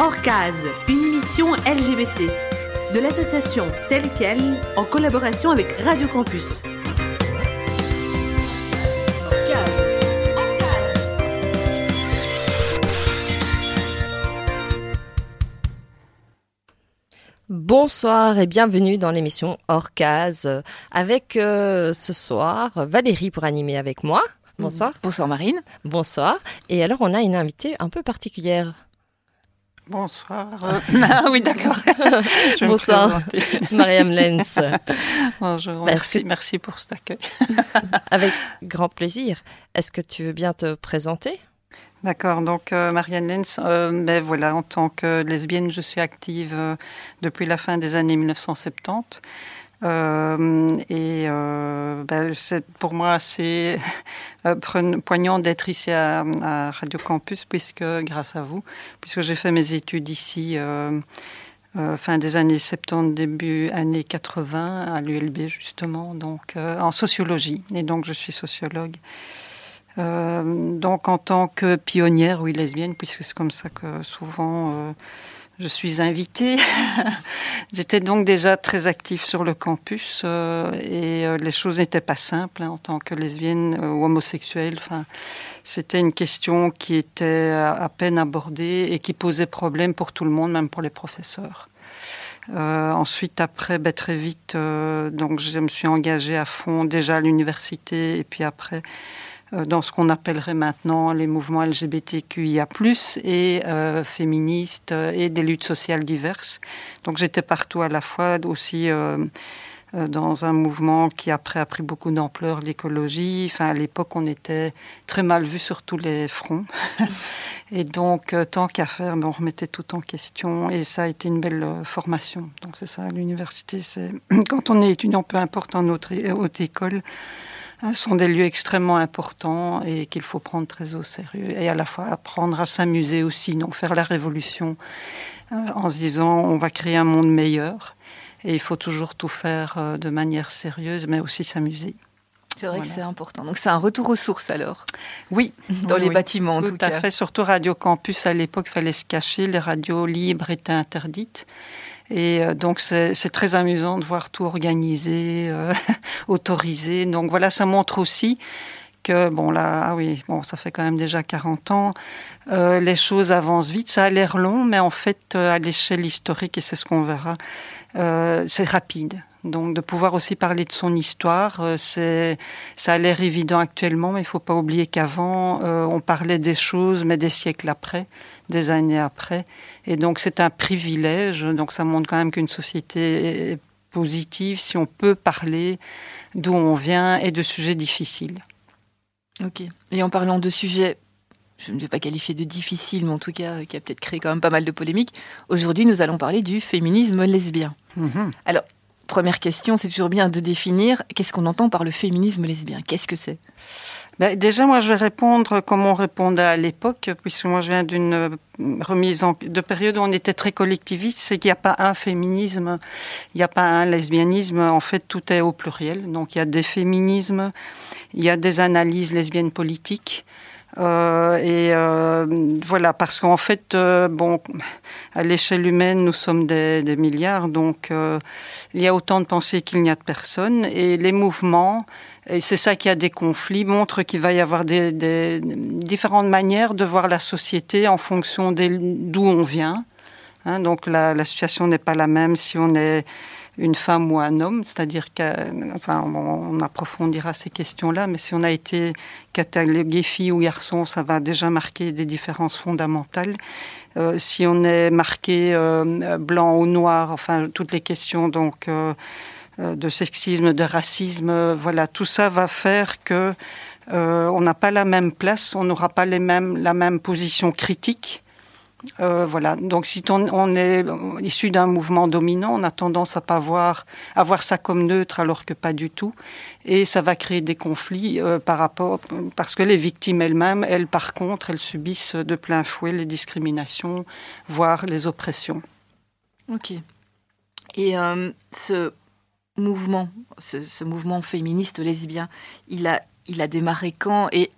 Orcase, une émission LGBT de l'association telle quelle en collaboration avec Radio Campus. Bonsoir et bienvenue dans l'émission Orcase avec euh, ce soir Valérie pour animer avec moi. Bonsoir. Bonsoir Marine. Bonsoir. Et alors on a une invitée un peu particulière. Bonsoir. ah oui, d'accord. Bonsoir, Mariam Lenz. Bonjour, merci, merci pour cet accueil. Avec grand plaisir. Est-ce que tu veux bien te présenter? D'accord, donc euh, Marianne Lenz, euh, ben voilà, en tant que lesbienne, je suis active euh, depuis la fin des années 1970. Et ben, c'est pour moi assez poignant d'être ici à, Radio Campus, puisque grâce à vous, puisque j'ai fait mes études ici fin des années 70, début années 80 à l'ULB justement, donc en sociologie. Et donc je suis sociologue. Euh, donc en tant que pionnière, oui, lesbienne, puisque c'est comme ça que souvent euh, je suis invitée. J'étais donc déjà très active sur le campus euh, et les choses n'étaient pas simples hein, en tant que lesbienne ou homosexuelle. Enfin, c'était une question qui était à, peine abordée et qui posait problème pour tout le monde, même pour les professeurs. ensuite, après, ben, très vite, donc je me suis engagée à fond déjà à l'université et puis après euh, dans ce qu'on appellerait maintenant les mouvements LGBTQIA+, et euh, féministes et des luttes sociales diverses. Donc j'étais partout à la fois aussi euh, dans un mouvement qui après a pris beaucoup d'ampleur, l'écologie. Enfin, à l'époque, on était très mal vu sur tous les fronts. et donc, tant qu'à faire, ben, on remettait tout en question. Et ça a été une belle formation. Donc, c'est ça, l'université, c'est quand on est étudiant, peu importe en haute école, sont des lieux extrêmement importants et qu'il faut prendre très au sérieux et à la fois apprendre à s'amuser aussi, non faire la révolution euh, en se disant on va créer un monde meilleur et il faut toujours tout faire euh, de manière sérieuse mais aussi s'amuser. C'est vrai que c'est important. Donc c'est un retour aux sources alors Oui. Dans les bâtiments en tout, tout à fait. Surtout Radio Campus, à l'époque, il fallait se cacher. Les radios libres étaient interdites. Et euh, donc c'est très amusant de voir tout organisé, euh, autorisé. Donc voilà, ça montre aussi que, bon là, ah oui, bon, ça fait quand même déjà 40 ans, euh, les choses avancent vite. Ça a l'air long, mais en fait, à l'échelle historique, et c'est ce qu'on verra, c'est rapide. Donc de pouvoir aussi parler de son histoire, c'est ça a l'air évident actuellement, mais il faut pas oublier qu'avant on parlait des choses, mais des siècles après, des années après, et donc c'est un privilège. Donc ça montre quand même qu'une société est positive si on peut parler d'où on vient et de sujets difficiles. Ok. Et en parlant de sujets, je ne vais pas qualifier de difficiles, mais en tout cas qui a peut-être créé quand même pas mal de polémiques, aujourd'hui nous allons parler du féminisme lesbien. Mhm. Alors, première question, c'est toujours bien de définir qu'est-ce qu'on entend par le féminisme lesbien. Qu'est-ce que c'est? Ben, déjà, moi, je vais répondre comme on répondait à l'époque, puisque moi, je viens d'une euh, remise en, de période où on était très collectiviste, c'est qu'il n'y a pas un féminisme, il n'y a pas un lesbianisme. En fait, tout est au pluriel. Donc, il y a des féminismes, il y a des analyses lesbiennes politiques. Euh, et euh, voilà, parce qu'en fait, bon, à l'échelle humaine, nous sommes des, milliards, donc il y a autant de pensées qu'il n'y a de personnes, et les mouvements et c'est ça qui a des conflits, montre qu'il va y avoir des, différentes manières de voir la société en fonction d'où on vient. Hein. donc la, situation n'est pas la même si on est une femme ou un homme, c'est-à-dire enfin, on, approfondira ces questions-là, mais si on a été catalogué fille ou garçon, ça va déjà marquer des différences fondamentales. Euh, si on est marqué euh, blanc ou noir, enfin toutes les questions donc euh, de sexisme, de racisme, voilà, tout ça va faire que on n'a pas la même place, on n'aura pas les mêmes, la même position critique. Euh, voilà. Donc, si on, est issu d'un mouvement dominant, on a tendance à pas voir, ça comme neutre, alors que pas du tout. Et ça va créer des conflits par rapport, parce que les victimes elles-mêmes, elles, par contre, elles subissent de plein fouet les discriminations, voire les oppressions. Ok. Et ce mouvement, ce, mouvement féministe lesbien, il a, il a démarré quand Et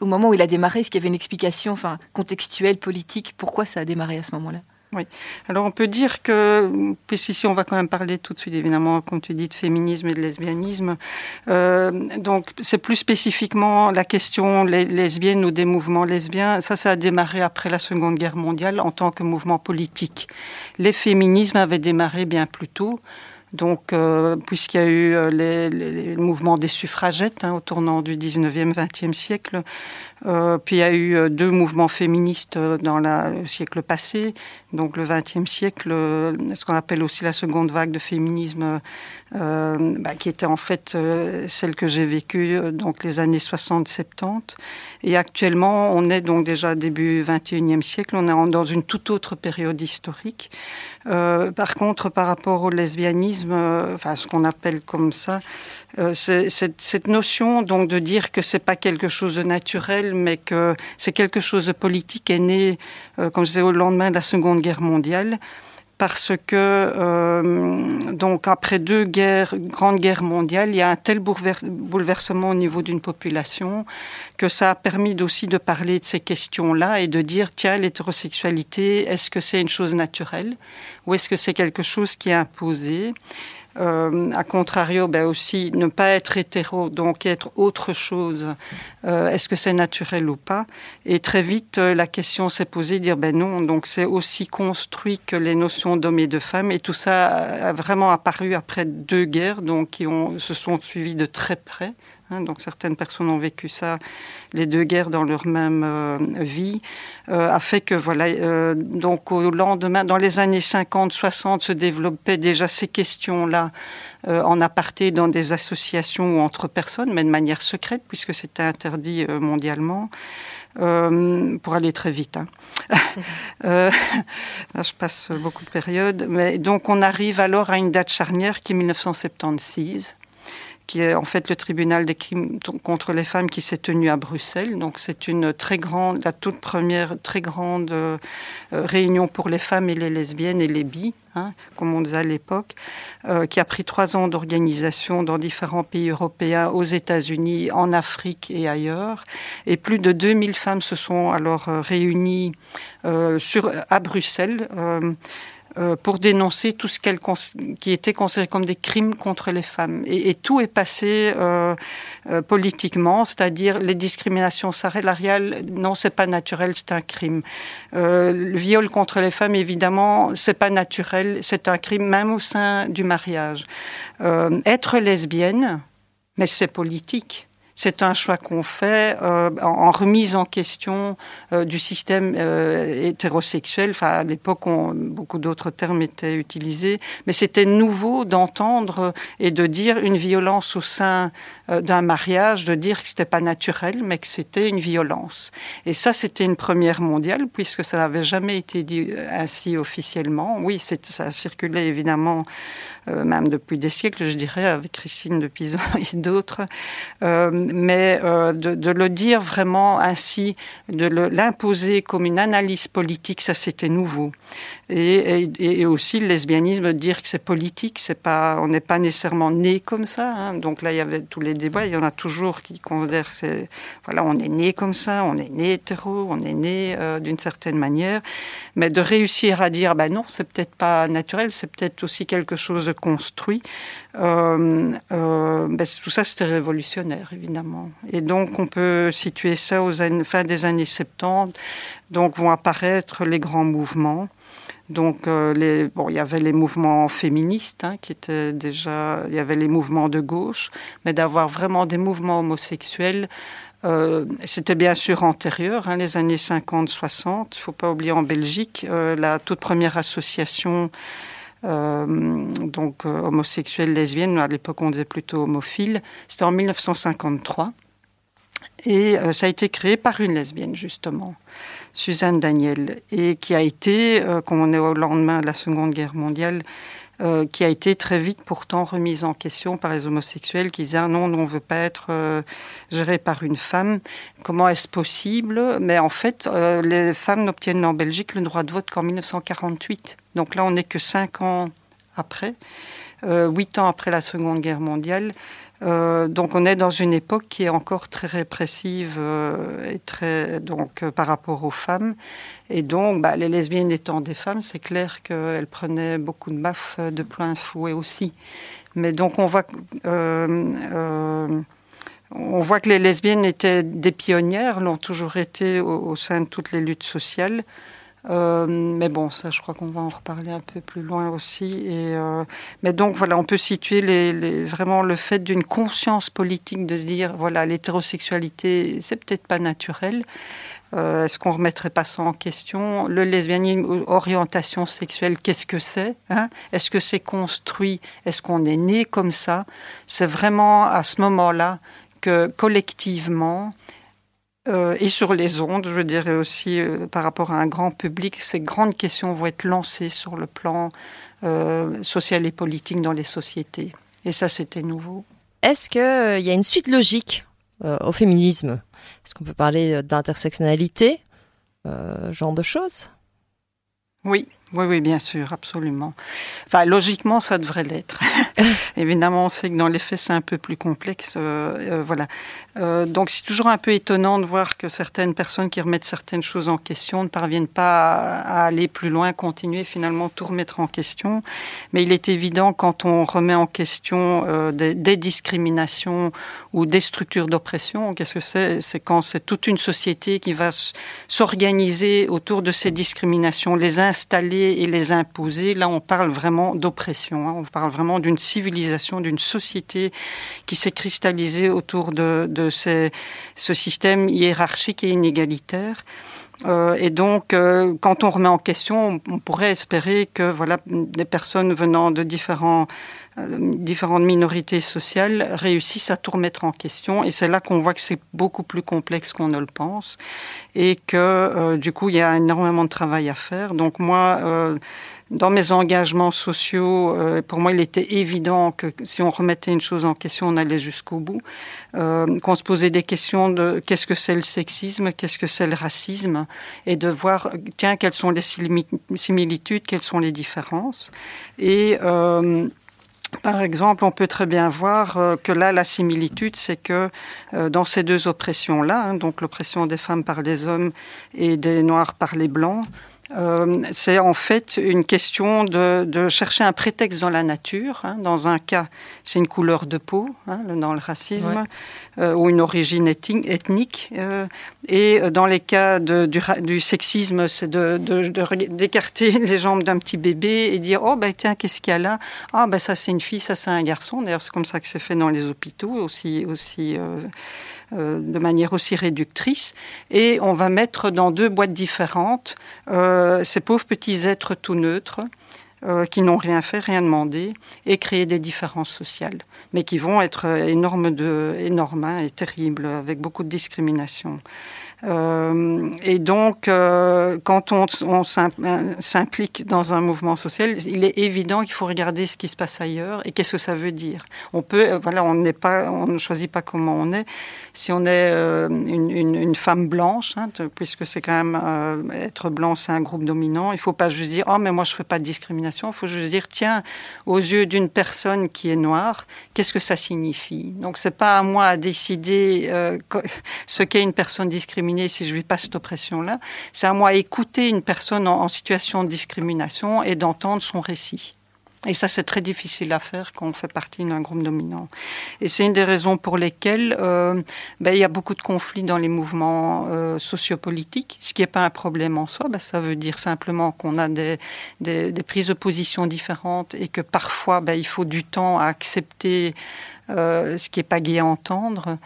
au moment où il a démarré, est-ce qu'il y avait une explication enfin, contextuelle, politique Pourquoi ça a démarré à ce moment-là? Oui. Alors on peut dire que, puisqu'ici on va quand même parler tout de suite évidemment, comme tu dis, de féminisme et de lesbianisme, euh, donc c'est plus spécifiquement la question lesbienne ou des mouvements lesbiens. Ça, ça a démarré après la Seconde Guerre mondiale en tant que mouvement politique. Les féminismes avaient démarré bien plus tôt. Donc, euh, puisqu'il y a eu euh, les, les, mouvements des suffragettes hein, au tournant du 19e, 20e siècle, euh, puis il y a eu euh, deux mouvements féministes euh, dans le siècle passé, donc le XXe siècle, ce qu'on appelle aussi la seconde vague de féminisme, bah, qui était en fait celle que j'ai vécue donc les années 60-70. Et actuellement, on est donc déjà début XXIe siècle, on est dans une toute autre période historique. Par contre, par rapport au lesbianisme, enfin ce qu'on appelle comme ça, cette, notion donc de dire que c'est pas quelque chose de naturel, mais que c'est quelque chose de politique est né, euh, comme je disais, au lendemain de la Seconde Guerre mondiale parce que euh, donc après deux guerres, grandes guerres mondiales, il y a un tel bouleversement au niveau d'une population que ça a permis aussi de parler de ces questions-là et de dire tiens l'hétérosexualité est-ce que c'est une chose naturelle ou est-ce que c'est quelque chose qui est imposé? Euh, à contrario, ben aussi ne pas être hétéro, donc être autre chose. Euh, Est-ce que c'est naturel ou pas? Et très vite, euh, la question s'est posée, dire ben non. Donc c'est aussi construit que les notions d'homme et de femme, et tout ça a vraiment apparu après deux guerres, donc qui se sont suivies de très près. Hein, donc certaines personnes ont vécu ça, les deux guerres dans leur même euh, vie, euh, a fait que voilà, euh, donc au lendemain, dans les années 50-60, se développaient déjà ces questions-là en aparté dans des associations ou entre personnes, mais de manière secrète puisque c'était interdit mondialement. pour aller très vite. Hein. là, je passe beaucoup de périodes. Mais donc, on arrive alors à une date charnière qui est 1976 qui est en fait le tribunal des crimes contre les femmes qui s'est tenu à Bruxelles. Donc c'est une très grande, la toute première très grande euh, réunion pour les femmes et les lesbiennes et les bi, hein, comme on disait à l'époque, euh, qui a pris trois ans d'organisation dans différents pays européens, aux États-Unis, en Afrique et ailleurs. Et plus de 2000 femmes se sont alors euh, réunies sur, à Bruxelles. Euh, pour dénoncer tout ce qui était considéré comme des crimes contre les femmes. Et, tout est passé euh, euh, politiquement, c'est-à-dire les discriminations salariales, non, c'est pas naturel, c'est un crime. le viol contre les femmes, évidemment, c'est pas naturel, c'est un crime même au sein du mariage. être lesbienne, mais c'est politique c'est un choix qu'on fait euh, en, remise en question euh, du système euh, hétérosexuel. Enfin, à l'époque, beaucoup d'autres termes étaient utilisés, mais c'était nouveau d'entendre et de dire une violence au sein d'un mariage, de dire que c'était pas naturel, mais que c'était une violence. Et ça, c'était une première mondiale, puisque ça n'avait jamais été dit ainsi officiellement. Oui, ça a circulé évidemment euh, même depuis des siècles, je dirais, avec Christine de Pizan et d'autres. Euh, mais euh, de, le dire vraiment ainsi, de l'imposer comme une analyse politique, ça c'était nouveau. Et, aussi le lesbianisme, dire que c'est politique, c'est pas, on n'est pas nécessairement né comme ça. Hein. Donc là, il y avait tous les débats. Il y en a toujours qui considèrent voilà, on est né comme ça, on est né hétéro, on est né d'une certaine manière. Mais de réussir à dire, ben non, c'est peut-être pas naturel, c'est peut-être aussi quelque chose de construit. Euh, euh, ben, tout ça, c'était révolutionnaire, évidemment. Et donc, on peut situer ça aux années, fin des années 70. Donc, vont apparaître les grands mouvements. Donc, euh, les, bon, il y avait les mouvements féministes hein, qui étaient déjà, il y avait les mouvements de gauche, mais d'avoir vraiment des mouvements homosexuels, c'était bien sûr antérieur, hein, les années 50-60. Il ne faut pas oublier en Belgique, la toute première association donc euh, homosexuelle, lesbienne, à l'époque on disait plutôt homophile, c'était en 1953. Et euh, ça a été créé par une lesbienne, justement, Suzanne Daniel, et qui a été, comme on est au lendemain de la Seconde Guerre mondiale, euh, qui a été très vite pourtant remise en question par les homosexuels qui disaient ah non, on ne veut pas être euh, géré par une femme. Comment est-ce possible? Mais en fait, euh, les femmes n'obtiennent en Belgique le droit de vote qu'en 1948. Donc là, on n'est que cinq ans après, huit ans après la Seconde Guerre mondiale. Donc on est dans une époque qui est encore très répressive et très donc par rapport aux femmes. Et donc bah, les lesbiennes étant des femmes, c'est clair qu'elles prenaient beaucoup de baffes de plein fouet aussi. Mais donc on voit on voit que les lesbiennes étaient des pionnières, l'ont toujours été au, sein de toutes les luttes sociales. Euh, mais bon, ça, je crois qu'on va en reparler un peu plus loin aussi. Euh, mais donc, voilà, on peut situer vraiment le fait d'une conscience politique de se dire, voilà, l'hétérosexualité, c'est peut-être pas naturel. Euh, est-ce qu'on remettrait pas ça en question? Le lesbianisme, orientation sexuelle, qu'est-ce que c'est hein? Est-ce que c'est construit? Est-ce qu'on est né comme ça? C'est vraiment à ce moment-là que collectivement, euh, et sur les ondes, je dirais aussi euh, par rapport à un grand public, ces grandes questions vont être lancées sur le plan euh, social et politique dans les sociétés. Et ça, c'était nouveau. Est-ce qu'il y a une suite logique au féminisme? Est-ce qu'on peut parler d'intersectionnalité Genre de choses? Oui, oui, oui, bien sûr, absolument. Enfin, logiquement, ça devrait l'être. Évidemment, on sait que dans les faits, c'est un peu plus complexe. Euh, euh, voilà. Euh, donc, c'est toujours un peu étonnant de voir que certaines personnes qui remettent certaines choses en question ne parviennent pas à, aller plus loin, continuer finalement tout remettre en question. Mais il est évident quand on remet en question des, des, discriminations ou des structures d'oppression, qu'est-ce que c'est? C'est quand c'est toute une société qui va s'organiser autour de ces discriminations, les installer et les imposer. Là, on parle vraiment d'oppression. Hein. On parle vraiment d'une civilisation, d'une société qui s'est cristallisée autour de, ce système hiérarchique et inégalitaire. Euh, et donc, euh, quand on remet en question, on, pourrait espérer que voilà, des personnes venant de différents, différentes minorités sociales réussissent à tout remettre en question. Et c'est là qu'on voit que c'est beaucoup plus complexe qu'on ne le pense. Et que, du coup, il y a énormément de travail à faire. Donc, moi, dans mes engagements sociaux, euh, pour moi, il était évident que si on remettait une chose en question, on allait jusqu'au bout. Euh, qu'on se posait des questions de qu'est-ce que c'est le sexisme, qu'est-ce que c'est le racisme, et de voir, tiens, quelles sont les similitudes, quelles sont les différences. Et euh, par exemple, on peut très bien voir que là, la similitude, c'est que dans ces deux oppressions-là, hein, donc l'oppression des femmes par les hommes et des noirs par les blancs, euh, c'est en fait une question de, chercher un prétexte dans la nature. Hein. Dans un cas, c'est une couleur de peau, hein, dans le racisme, euh, ou une origine ethnique. Euh, et dans les cas du, sexisme, c'est d'écarter les jambes d'un petit bébé et dire Oh, ben tiens, qu'est-ce qu'il y a là? Ah, ben ça c'est une fille, ça c'est un garçon. D'ailleurs, c'est comme ça que c'est fait dans les hôpitaux, aussi, aussi de manière aussi réductrice, et on va mettre dans deux boîtes différentes euh, ces pauvres petits êtres tout neutres. Euh, qui n'ont rien fait, rien demandé, et créer des différences sociales, mais qui vont être énormes, de, énormes hein, et terribles, avec beaucoup de discrimination. Euh, et donc, euh, quand on, s'implique dans un mouvement social, il est évident qu'il faut regarder ce qui se passe ailleurs et qu'est-ce que ça veut dire. On peut, euh, voilà, on n'est pas, on ne choisit pas comment on est. Si on est une, femme blanche, hein, puisque c'est quand même être blanc, c'est un groupe dominant, il faut pas juste dire oh mais moi je fais pas de discrimination. Il faut juste dire tiens, aux yeux d'une personne qui est noire, qu'est-ce que ça signifie? Donc c'est pas à moi à décider ce qu'est une personne discriminée si je vis pas cette oppression-là. C'est à moi écouter une personne en, situation de discrimination et d'entendre son récit. Et ça, c'est très difficile à faire quand on fait partie d'un groupe dominant. Et c'est une des raisons pour lesquelles euh, ben, il y a beaucoup de conflits dans les mouvements euh, sociopolitiques, ce qui n'est pas un problème en soi. Ben, ça veut dire simplement qu'on a des, des, des, prises de position différentes et que parfois, ben, il faut du temps à accepter euh, ce qui n'est pas gai à entendre.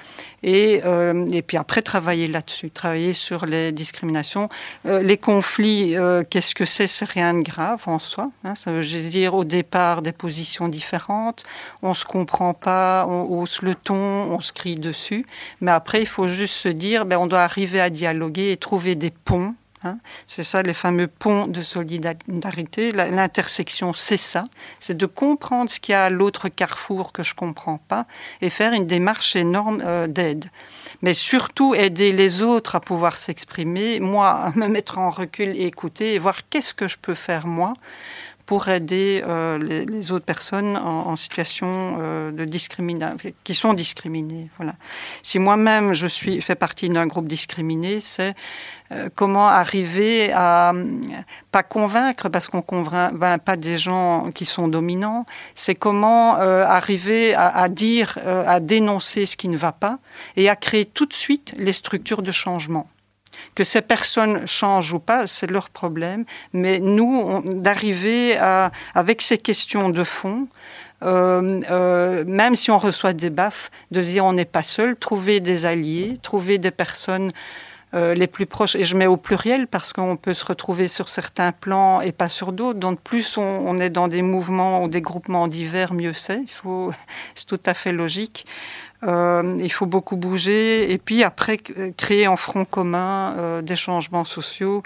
Et, euh, et puis après, travailler là-dessus, travailler sur les discriminations. Euh, les conflits, qu'est-ce que c'est? C'est rien de grave en soi. Hein. ça veut juste dire au départ des positions différentes, on ne se comprend pas, on hausse le ton, on se crie dessus. Mais après, il faut juste se dire, ben, on doit arriver à dialoguer et trouver des ponts Hein. c'est ça, les fameux ponts de solidarité. L'intersection, c'est ça. C'est de comprendre ce qu'il y a à l'autre carrefour que je ne comprends pas et faire une démarche énorme euh, d'aide. Mais surtout aider les autres à pouvoir s'exprimer, moi à me mettre en recul et écouter et voir qu'est-ce que je peux faire moi pour aider euh, les, autres personnes en, situation euh, de discrimination, qui sont discriminées. Voilà. Si moi-même je suis fais partie d'un groupe discriminé, c'est euh, comment arriver à pas convaincre parce qu'on convainc pas des gens qui sont dominants, c'est comment arriver à, à dire, à dénoncer ce qui ne va pas et à créer tout de suite les structures de changement. Que ces personnes changent ou pas, c'est leur problème. Mais nous, d'arriver avec ces questions de fond, euh, euh, même si on reçoit des baffes, de dire on n'est pas seul, trouver des alliés, trouver des personnes euh, les plus proches, et je mets au pluriel parce qu'on peut se retrouver sur certains plans et pas sur d'autres. Donc plus on, est dans des mouvements ou des groupements divers, mieux c'est. C'est tout à fait logique. Euh, il faut beaucoup bouger et puis après créer en front commun euh, des changements sociaux,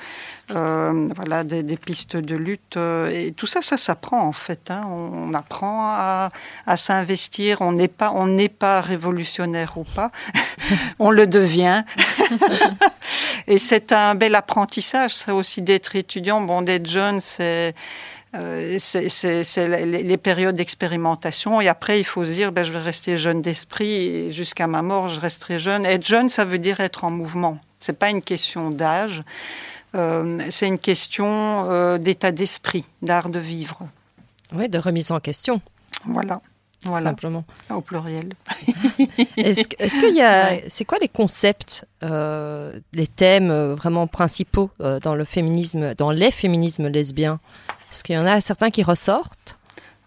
euh, voilà, des, pistes de lutte. et tout ça, ça s'apprend en fait. Hein. On, apprend à, s'investir. On n'est pas, on n'est pas révolutionnaire ou pas. on le devient. et c'est un bel apprentissage, ça aussi d'être étudiant. Bon, d'être jeune, c'est euh, c'est les, périodes d'expérimentation. Et après, il faut se dire, ben, je vais rester jeune d'esprit jusqu'à ma mort, je resterai jeune. Être jeune, ça veut dire être en mouvement. C'est pas une question d'âge. Euh, c'est une question euh, d'état d'esprit, d'art de vivre. Oui, de remise en question. Voilà. Voilà. Simplement. Au pluriel. Est-ce qu'il y a, c'est quoi les concepts, les thèmes vraiment principaux dans le féminisme, dans les féminismes lesbiens? Est-ce qu'il y en a certains qui ressortent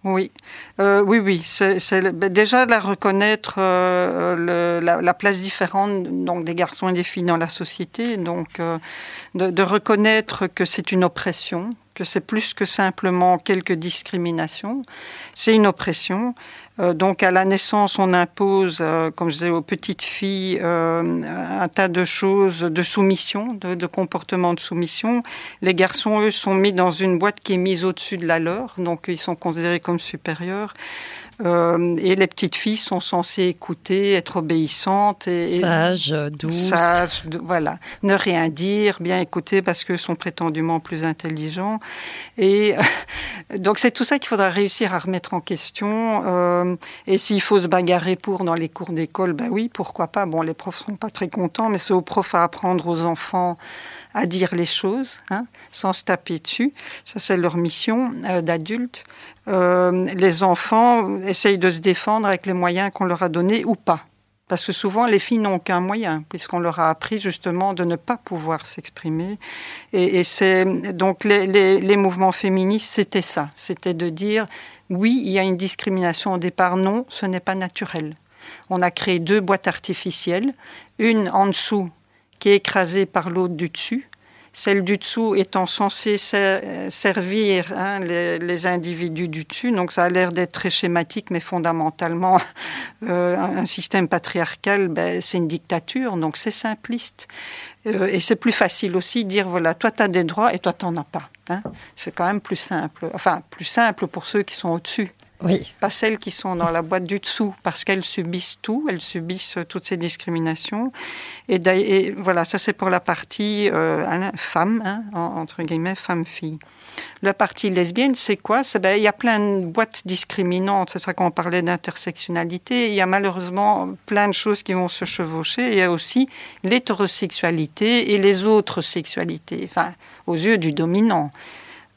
oui, euh, oui, oui. C'est, ben, déjà la reconnaître euh, la, place différente donc des garçons et des filles dans la société, donc euh, de, reconnaître que c'est une oppression, que c'est plus que simplement quelques discriminations, c'est une oppression. Euh, donc à la naissance, on impose, euh, comme je disais, aux petites filles euh, un tas de choses de soumission, de, de comportements de soumission. Les garçons, eux, sont mis dans une boîte qui est mise au-dessus de la leur, donc ils sont considérés comme supérieurs. Euh, et les petites filles sont censées écouter, être obéissantes. Et, sages, douces. Sages, voilà. Ne rien dire, bien écouter parce qu'eux sont prétendument plus intelligents. Et donc c'est tout ça qu'il faudra réussir à remettre en question. Euh, et s'il faut se bagarrer pour dans les cours d'école, ben oui, pourquoi pas. Bon, les profs sont pas très contents, mais c'est aux profs à apprendre aux enfants à dire les choses, hein, sans se taper dessus. Ça, c'est leur mission euh, d'adultes. Euh, les enfants essayent de se défendre avec les moyens qu'on leur a donnés ou pas. Parce que souvent, les filles n'ont qu'un moyen, puisqu'on leur a appris justement de ne pas pouvoir s'exprimer. Et, c'est donc les mouvements féministes, c'était ça. C'était de dire oui, il y a une discrimination au départ. Non, ce n'est pas naturel. On a créé deux boîtes artificielles, une en dessous qui est écrasée par l'autre du dessus, celle du dessous étant censée servir hein, les, individus du dessus. Donc ça a l'air d'être très schématique, mais fondamentalement, euh, un système patriarcal, ben, c'est une dictature, donc c'est simpliste. Euh, et c'est plus facile aussi de dire, voilà, toi tu as des droits et toi tu n'en as pas. Hein. C'est quand même plus simple. Enfin, plus simple pour ceux qui sont au-dessus. Oui. Pas celles qui sont dans la boîte du dessous, parce qu'elles subissent tout, elles subissent euh, toutes ces discriminations. Et, voilà, ça c'est pour la partie euh, femme, hein, entre guillemets, femme-fille. La partie lesbienne, c'est quoi? Ben, Il y a plein de boîtes discriminantes, c'est ça qu'on parlait d'intersectionnalité. Il y a malheureusement plein de choses qui vont se chevaucher. Il y a aussi l'hétérosexualité et les autres sexualités, enfin, aux yeux du dominant.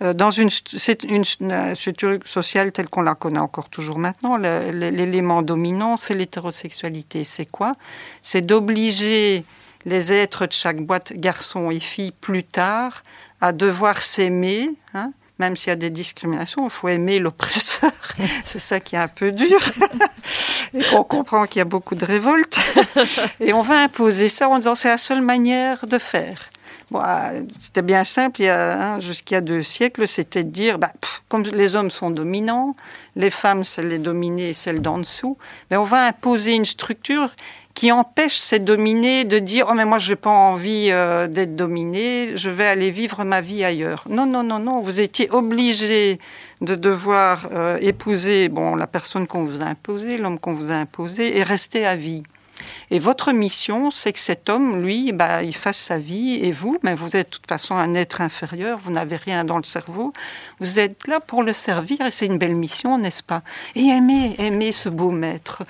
Euh, dans une, structure sociale telle qu'on la connaît encore toujours maintenant, l'élément dominant, c'est l'hétérosexualité. C'est quoi? C'est d'obliger les êtres de chaque boîte, garçons et filles, plus tard, à devoir s'aimer, hein, même s'il y a des discriminations, il faut aimer l'oppresseur. c'est ça qui est un peu dur. et qu'on comprend qu'il y a beaucoup de révoltes. et on va imposer ça en disant c'est la seule manière de faire. C'était bien simple, il y a, hein, deux siècles, c'était de dire, bah, comme les hommes sont dominants, les femmes, c'est les dominées et celles d'en dessous, mais on va imposer une structure qui empêche ces dominés de dire oh mais moi je n'ai pas envie euh, d'être dominé, je vais aller vivre ma vie ailleurs. Non non non non, vous étiez obligé de devoir euh, épouser bon la personne qu'on vous a imposée, l'homme qu'on vous a imposé et rester à vie. Et votre mission, c'est que cet homme, lui, bah, il fasse sa vie, et vous, vous êtes de toute façon un être inférieur, vous n'avez rien dans le cerveau, vous êtes là pour le servir, et c'est une belle mission, n'est-ce pas? Et aimer, aimer ce beau maître.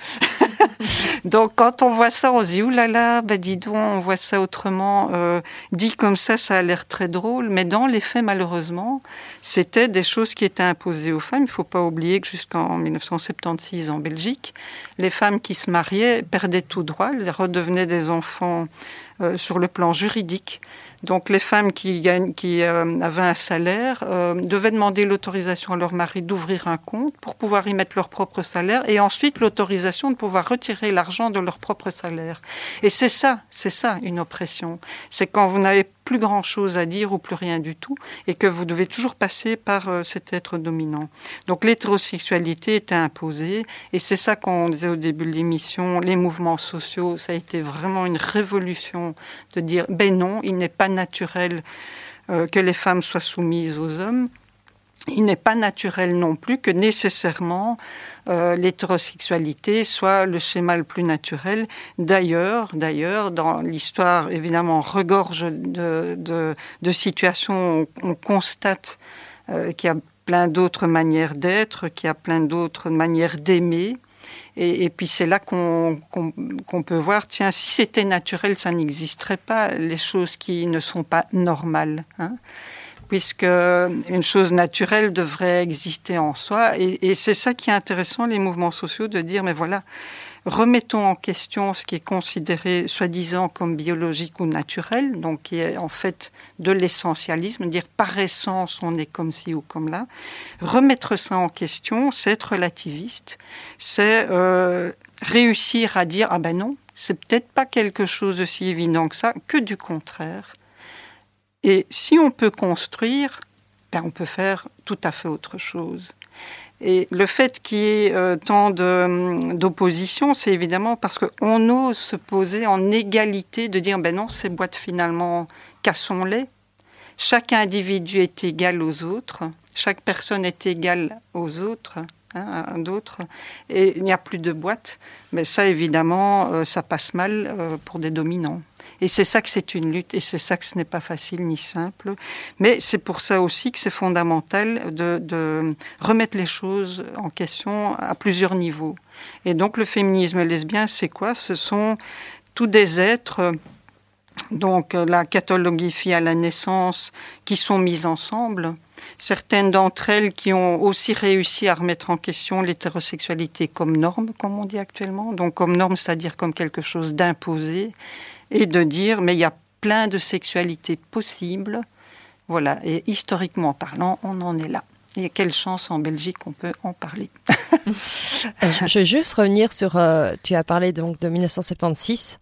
donc quand on voit ça, on se dit, oulala, bah, dis donc, on voit ça autrement. Euh, dit comme ça, ça a l'air très drôle, mais dans les faits, malheureusement, c'était des choses qui étaient imposées aux femmes. Il ne faut pas oublier que jusqu'en 1976, en Belgique, les femmes qui se mariaient perdaient tout droit, elles redevenaient des enfants euh, sur le plan juridique. Donc les femmes qui, qui euh, avaient un salaire euh, devaient demander l'autorisation à leur mari d'ouvrir un compte pour pouvoir y mettre leur propre salaire et ensuite l'autorisation de pouvoir retirer l'argent de leur propre salaire. Et c'est ça, c'est ça une oppression. C'est quand vous n'avez plus grand-chose à dire ou plus rien du tout, et que vous devez toujours passer par euh, cet être dominant. Donc l'hétérosexualité était imposée, et c'est ça qu'on disait au début de l'émission, les mouvements sociaux, ça a été vraiment une révolution de dire, ben non, il n'est pas naturel euh, que les femmes soient soumises aux hommes il n'est pas naturel non plus que nécessairement euh, l'hétérosexualité soit le schéma le plus naturel. D'ailleurs, d'ailleurs, dans l'histoire, évidemment, regorge de, situations où on constate euh, qu'il y a plein d'autres manières d'être, qu'il y a plein d'autres manières d'aimer. Et, puis c'est là qu'on peut voir, tiens, si c'était naturel, ça n'existerait pas, les choses qui ne sont pas normales. Hein puisque une chose naturelle devrait exister en soi. Et, c'est ça qui est intéressant, les mouvements sociaux, de dire, mais voilà, remettons en question ce qui est considéré soi-disant comme biologique ou naturel, donc qui est en fait de l'essentialisme, dire par essence on est comme ci ou comme là. Remettre ça en question, c'est être relativiste, c'est euh, réussir à dire ah ben non, c'est peut-être pas quelque chose de si évident que ça, que du contraire. Et si on peut construire, ben on peut faire tout à fait autre chose. Et le fait qu'il y ait euh, tant d'opposition, c'est évidemment parce qu'on ose se poser en égalité de dire ben non, ces boîtes finalement, cassons-les. Chaque individu est égal aux autres, chaque personne est égale aux autres. Hein, d'autres, et il n'y a plus de boîtes. Mais ça, évidemment, euh, ça passe mal euh, pour des dominants. Et c'est ça que c'est une lutte, et c'est ça que ce n'est pas facile ni simple. Mais c'est pour ça aussi que c'est fondamental de, remettre les choses en question à plusieurs niveaux. Et donc le féminisme lesbien, c'est quoi? Ce sont tous des êtres donc la catalogie à la naissance, qui sont mises ensemble. Certaines d'entre elles qui ont aussi réussi à remettre en question l'hétérosexualité comme norme, comme on dit actuellement. Donc comme norme, c'est-à-dire comme quelque chose d'imposé et de dire mais il y a plein de sexualités possibles. Voilà, et historiquement parlant, on en est là. Et quelle chance en Belgique qu'on peut en parler. Euh, je veux juste revenir sur, euh, tu as parlé donc de 1976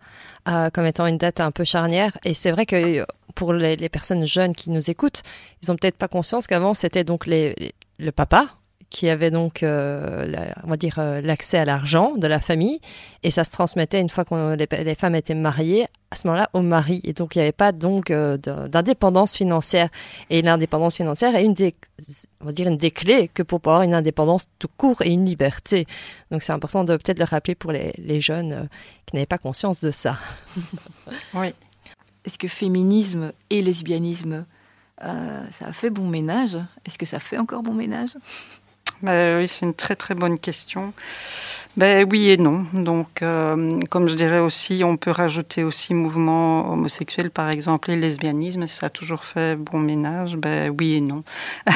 euh, comme étant une date un peu charnière, et c'est vrai que pour les, personnes jeunes qui nous écoutent, ils ont peut-être pas conscience qu'avant c'était donc le papa qui avait donc, euh, on va dire, euh, l'accès à l'argent de la famille, et ça se transmettait une fois que les, femmes étaient mariées, à ce moment-là, au mari. Et donc, il n'y avait pas donc euh, d'indépendance financière. Et l'indépendance financière est une des, on va dire, une des clés que pour avoir une indépendance tout court et une liberté. Donc, c'est important de peut-être le rappeler pour les, les jeunes qui n'avaient pas conscience de ça. oui. Est-ce que féminisme et lesbianisme, ça a fait bon ménage? Est-ce que ça fait encore bon ménage? Ben oui, c'est une très très bonne question. Ben oui et non. Donc, euh, comme je dirais aussi, on peut rajouter aussi mouvement homosexuel, par exemple, et lesbianisme. Ça a toujours fait bon ménage. Ben oui et non.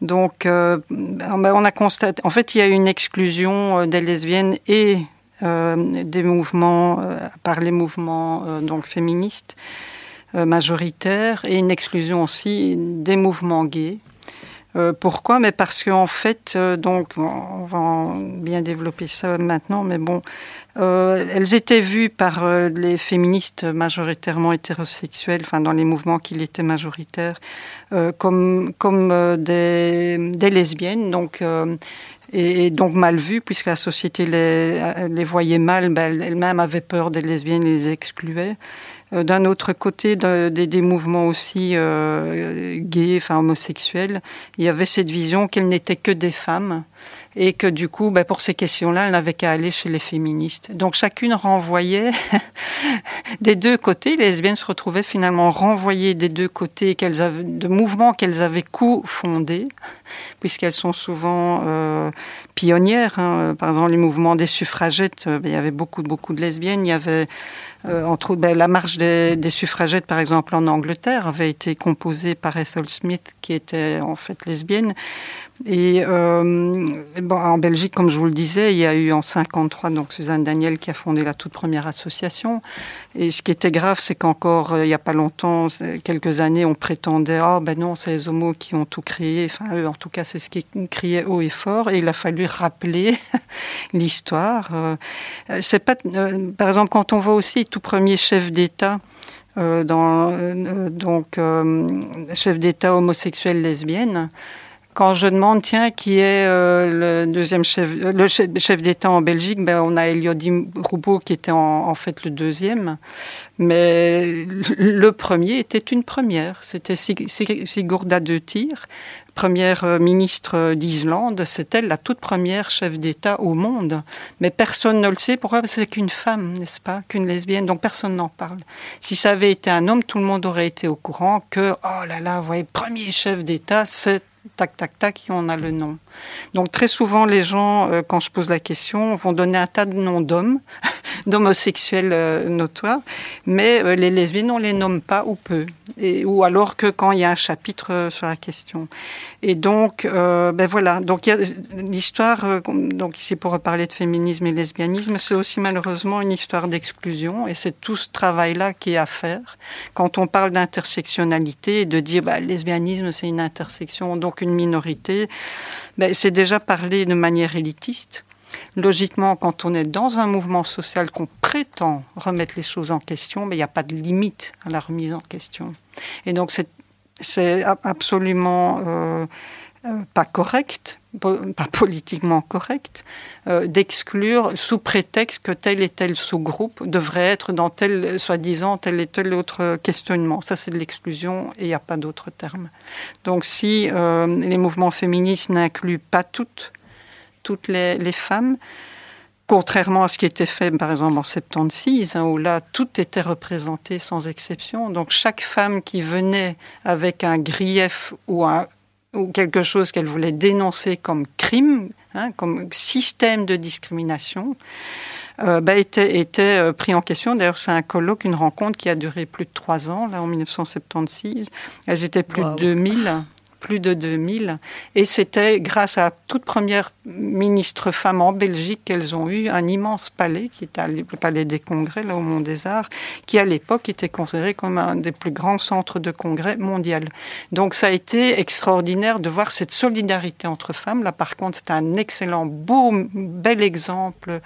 Donc, euh, ben, on a constaté. En fait, il y a une exclusion euh, des lesbiennes et des mouvements par les mouvements donc féministes majoritaires et une exclusion aussi des mouvements gays. Euh, pourquoi? Mais parce qu'en fait, euh, donc, on va bien développer ça maintenant, mais bon, euh, elles étaient vues par les féministes majoritairement hétérosexuels, enfin dans les mouvements qui étaient majoritaires, comme, comme des, lesbiennes, donc. Et, donc mal vues, puisque la société les, les voyait mal, ben, elles-mêmes avaient peur des lesbiennes les excluaient. Euh, d'un autre côté, des mouvements aussi euh, gays, enfin homosexuels, il y avait cette vision qu'elles n'étaient que des femmes et que du coup, ben, pour ces questions-là, elle n'avait qu'à aller chez les féministes. Donc chacune renvoyait des deux côtés. Les lesbiennes se retrouvaient finalement renvoyées des deux côtés qu'elles de mouvements qu'elles avaient co-fondés, puisqu'elles sont souvent euh, pionnières. Hein. Par exemple, les mouvements des suffragettes, euh, il y avait beaucoup, beaucoup de lesbiennes. Il y avait euh, entre ben, la marche des, suffragettes, par exemple, en Angleterre, avait été composée par Ethel Smith, qui était en fait lesbienne. Et euh, bon, en Belgique, comme je vous le disais, il y a eu en 53 donc Suzanne Daniel qui a fondé la toute première association. Et ce qui était grave, c'est qu'encore euh, il n'y a pas longtemps, quelques années, on prétendait ah oh, ben non, c'est les homos qui ont tout créé. Enfin, eux, en tout cas, c'est ce qui criait haut et fort. Et il a fallu rappeler l'histoire. Euh, c'est pas, euh, par exemple, quand on voit aussi tout premier chef d'État. Euh, dans, donc chef d'État homosexuel lesbienne quand je demande, tiens, qui est euh, le deuxième chef, euh, le chef, d'État en Belgique, ben, on a Eliodim Roubaud qui était en, fait le deuxième. Mais le premier était une première. C'était Sigurda de Tir, première euh, ministre d'Islande. C'était la toute première chef d'État au monde. Mais personne ne le sait. Pourquoi? Parce que c'est qu'une femme, n'est-ce pas? Qu'une lesbienne. Donc personne n'en parle. Si ça avait été un homme, tout le monde aurait été au courant que, oh là là, vous voyez, premier chef d'État, c'est tac, tac, tac, et on a le nom. Donc très souvent, les gens, euh, quand je pose la question, vont donner un tas de noms d'hommes, d'homosexuels euh, notoires, mais euh, les lesbiennes, on les nomme pas ou peu. Et, ou alors que quand il y a un chapitre sur la question. Et donc, ben voilà. Donc l'histoire, donc ici pour reparler de féminisme et lesbianisme, c'est aussi malheureusement une histoire d'exclusion, et c'est tout ce travail-là qui est à faire. Quand on parle d'intersectionnalité et de dire, le lesbianisme, c'est une intersection, donc une minorité, ben, c'est déjà parler de manière élitiste. Logiquement, quand on est dans un mouvement social qu'on prétend remettre les choses en question, mais il n'y a pas de limite à la remise en question. Et donc c'est absolument euh, euh, pas correct, pas politiquement correct, euh, d'exclure sous prétexte que tel et tel sous-groupe devrait être dans tel, soi-disant, tel et tel autre questionnement. Ça, c'est de l'exclusion et il n'y a pas d'autre terme. Donc, si les mouvements féministes n'incluent pas toutes, toutes les, femmes, contrairement à ce qui était fait par exemple en 76, hein, où là tout était représenté sans exception. Donc chaque femme qui venait avec un grief ou un, ou quelque chose qu'elle voulait dénoncer comme crime, hein, comme système de discrimination, euh, bah, était, était euh, pris en question. D'ailleurs, c'est un colloque, une rencontre qui a duré plus de trois ans, là, en 1976. Elles étaient plus de 2000 plus de 2000. Et c'était grâce à toute première ministre femme en Belgique qu'elles ont eu un immense palais, qui était le palais des congrès, là au Mont des Arts, qui à l'époque était considéré comme un des plus grands centres de congrès mondial. Donc ça a été extraordinaire de voir cette solidarité entre femmes. Là par contre, c'est un excellent, beau, bel exemple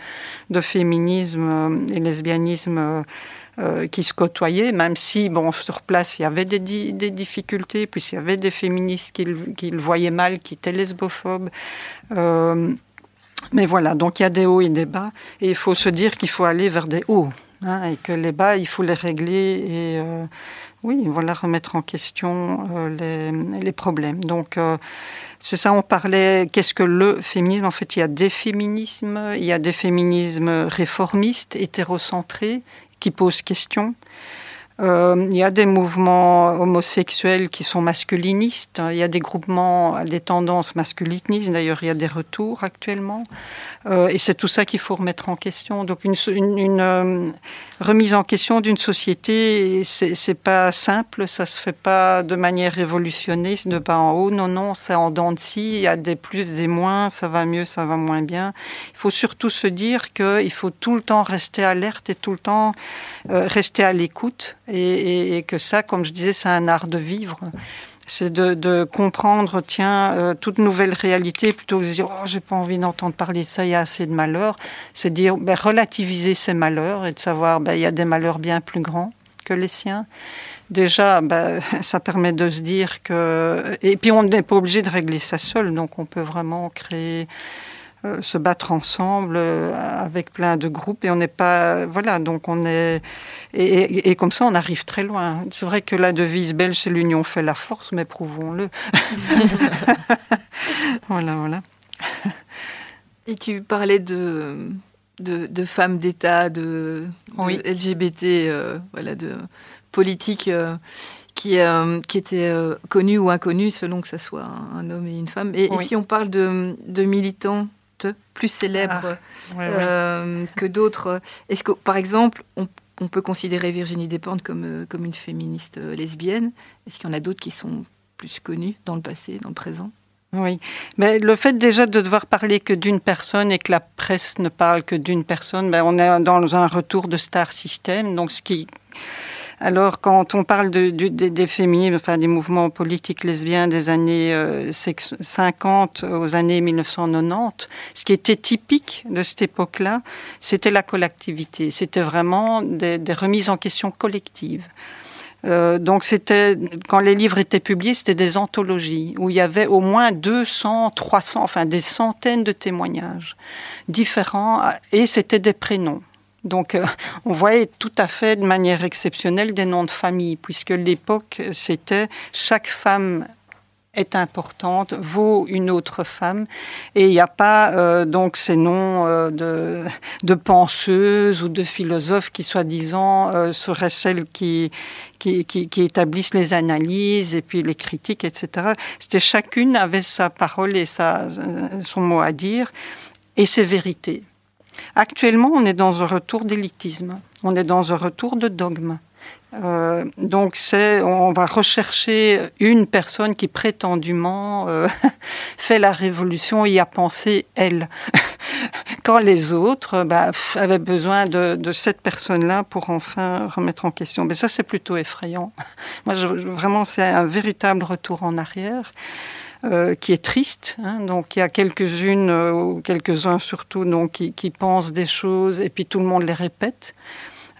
de féminisme et lesbianisme euh, qui se côtoyaient, même si, bon, sur place, il y avait des, des difficultés, puis il y avait des féministes qui, qui, le voyaient mal, qui étaient lesbophobes. Euh, mais voilà, donc il y a des hauts et des bas, et il faut se dire qu'il faut aller vers des hauts, hein, et que les bas, il faut les régler, et euh, oui, voilà, remettre en question les, les, problèmes. Donc, c'est ça, on parlait, qu'est-ce que le féminisme? En fait, il y a des féminismes, il y a des féminismes réformistes, hétérocentrés, qui pose question. Euh, il y a des mouvements homosexuels qui sont masculinistes. Il y a des groupements, des tendances masculinistes. D'ailleurs, il y a des retours actuellement. Euh, et c'est tout ça qu'il faut remettre en question. Donc, une, une, euh, remise en question d'une société, c'est pas simple. Ça se fait pas de manière révolutionniste, de bas en haut. Non, non, c'est en dents de scie. Il y a des plus, des moins. Ça va mieux, ça va moins bien. Il faut surtout se dire qu'il faut tout le temps rester alerte et tout le temps rester à l'écoute et, que ça, comme je disais, c'est un art de vivre. C'est de, comprendre, tiens, euh, toute nouvelle réalité, plutôt que de dire, oh, j'ai pas envie d'entendre parler de ça, il y a assez de malheurs. C'est dire, ben, relativiser ces malheurs et de savoir, ben, il y a des malheurs bien plus grands que les siens. Déjà, ben, ça permet de se dire que... Et puis, on n'est pas obligé de régler ça seul, donc on peut vraiment créer se battre ensemble euh, avec plein de groupes et on n'est pas voilà donc on est et, comme ça on arrive très loin. C'est vrai que la devise belge c'est l'union fait la force mais prouvons-le. Voilà voilà. Et tu parlais de, de, femmes d'État, de, LGBT, voilà, de politique qui, qui étaient connues ou inconnues selon que ce soit un, homme et une femme. Et, si on parle de, de militants plus célèbres ah, que d'autres, est-ce que, par exemple, on on peut considérer Virginie Despentes comme, euh, comme une féministe euh, lesbienne? Est-ce qu'il y en a d'autres qui sont plus connues dans le passé, dans le présent? Oui, mais le fait déjà de devoir parler que d'une personne et que la presse ne parle que d'une personne, ben on est dans un retour de star system, donc ce qui alors, quand on parle de, des féminines, enfin des mouvements politiques lesbiens des années 50 euh, aux années 1990, ce qui était typique de cette époque-là, c'était la collectivité. C'était vraiment des, remises en question collectives. Euh, donc c'était quand les livres étaient publiés, c'était des anthologies où il y avait au moins 200, 300, enfin des centaines de témoignages différents et c'était des prénoms. Donc, euh, on voyait tout à fait de manière exceptionnelle des noms de famille, puisque l'époque, c'était chaque femme est importante, vaut une autre femme, et il n'y a pas euh, donc ces noms euh, de, penseuses ou de philosophes qui, soi-disant, seraient celles qui, qui, qui, établissent les analyses et puis les critiques, etc. C'était chacune avait sa parole et sa, son mot à dire, et ses vérités. Actuellement, on est dans un retour d'élitisme, on est dans un retour de dogme. Euh, donc c'est, on va rechercher une personne qui prétendument euh, fait la révolution et a pensé elle, quand les autres bah, avaient besoin de, cette personne-là pour enfin remettre en question. Mais ça c'est plutôt effrayant. Moi, vraiment, c'est un véritable retour en arrière. Euh, qui est triste. Hein. donc il y a quelques-unes, euh, ou quelques-uns surtout, donc, qui, qui, pensent des choses et puis tout le monde les répète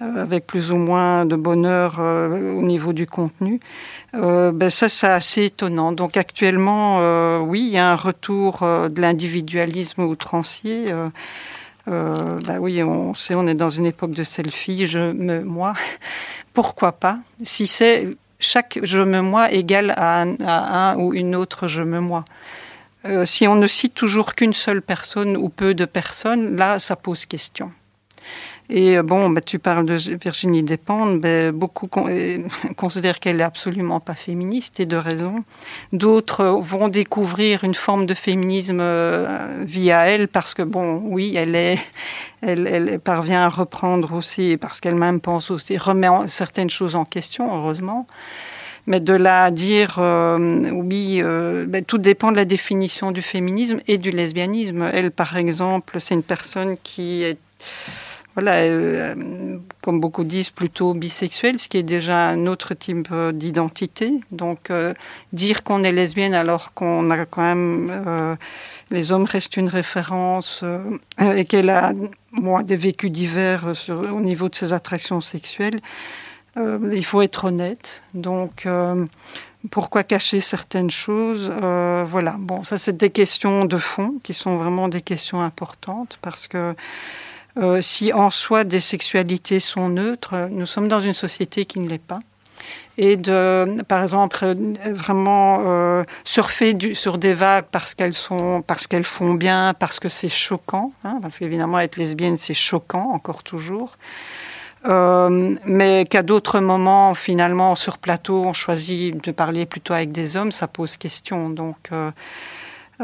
euh, avec plus ou moins de bonheur au niveau du contenu. ben ça, c'est assez étonnant. Donc actuellement, oui, il y a un retour de l'individualisme outrancier. bah oui, on sait, on est dans une époque de selfie. Je me, moi, pourquoi pas? Si c'est chaque je me moi égale à un, ou une autre je me moi. Euh, si on ne cite toujours qu'une seule personne ou peu de personnes, là, ça pose question. Et euh, bon, bah, tu parles de Virginie Despentes, bah, beaucoup euh, considèrent qu'elle est absolument pas féministe et de raison. D'autres vont découvrir une forme de féminisme euh, via elle parce que bon, oui, elle est, elle parvient à reprendre aussi parce qu'elle-même pense aussi, remet certaines choses en question, heureusement. Mais de là à dire, oui, bah, tout dépend de la définition du féminisme et du lesbianisme. Elle, par exemple, c'est une personne qui est voilà, euh, comme beaucoup disent, plutôt bisexuel, ce qui est déjà un autre type euh, d'identité. Donc, euh, dire qu'on est lesbienne alors qu'on a quand même. les hommes restent une référence et qu'elle a moi, des vécus divers au niveau de ses attractions sexuelles, il faut être honnête. Donc, pourquoi cacher certaines choses Voilà, bon, ça, c'est des questions de fond qui sont vraiment des questions importantes parce que. Euh, si en soi des sexualités sont neutres, nous sommes dans une société qui ne l'est pas. Et de, par exemple, vraiment euh, surfer sur des vagues parce qu'elles sont, parce qu'elles font bien, parce que c'est choquant, hein, parce qu'évidemment être lesbienne c'est choquant encore toujours. Euh, mais qu'à d'autres moments, finalement, sur plateau, on choisit de parler plutôt avec des hommes, ça pose question. Donc, euh,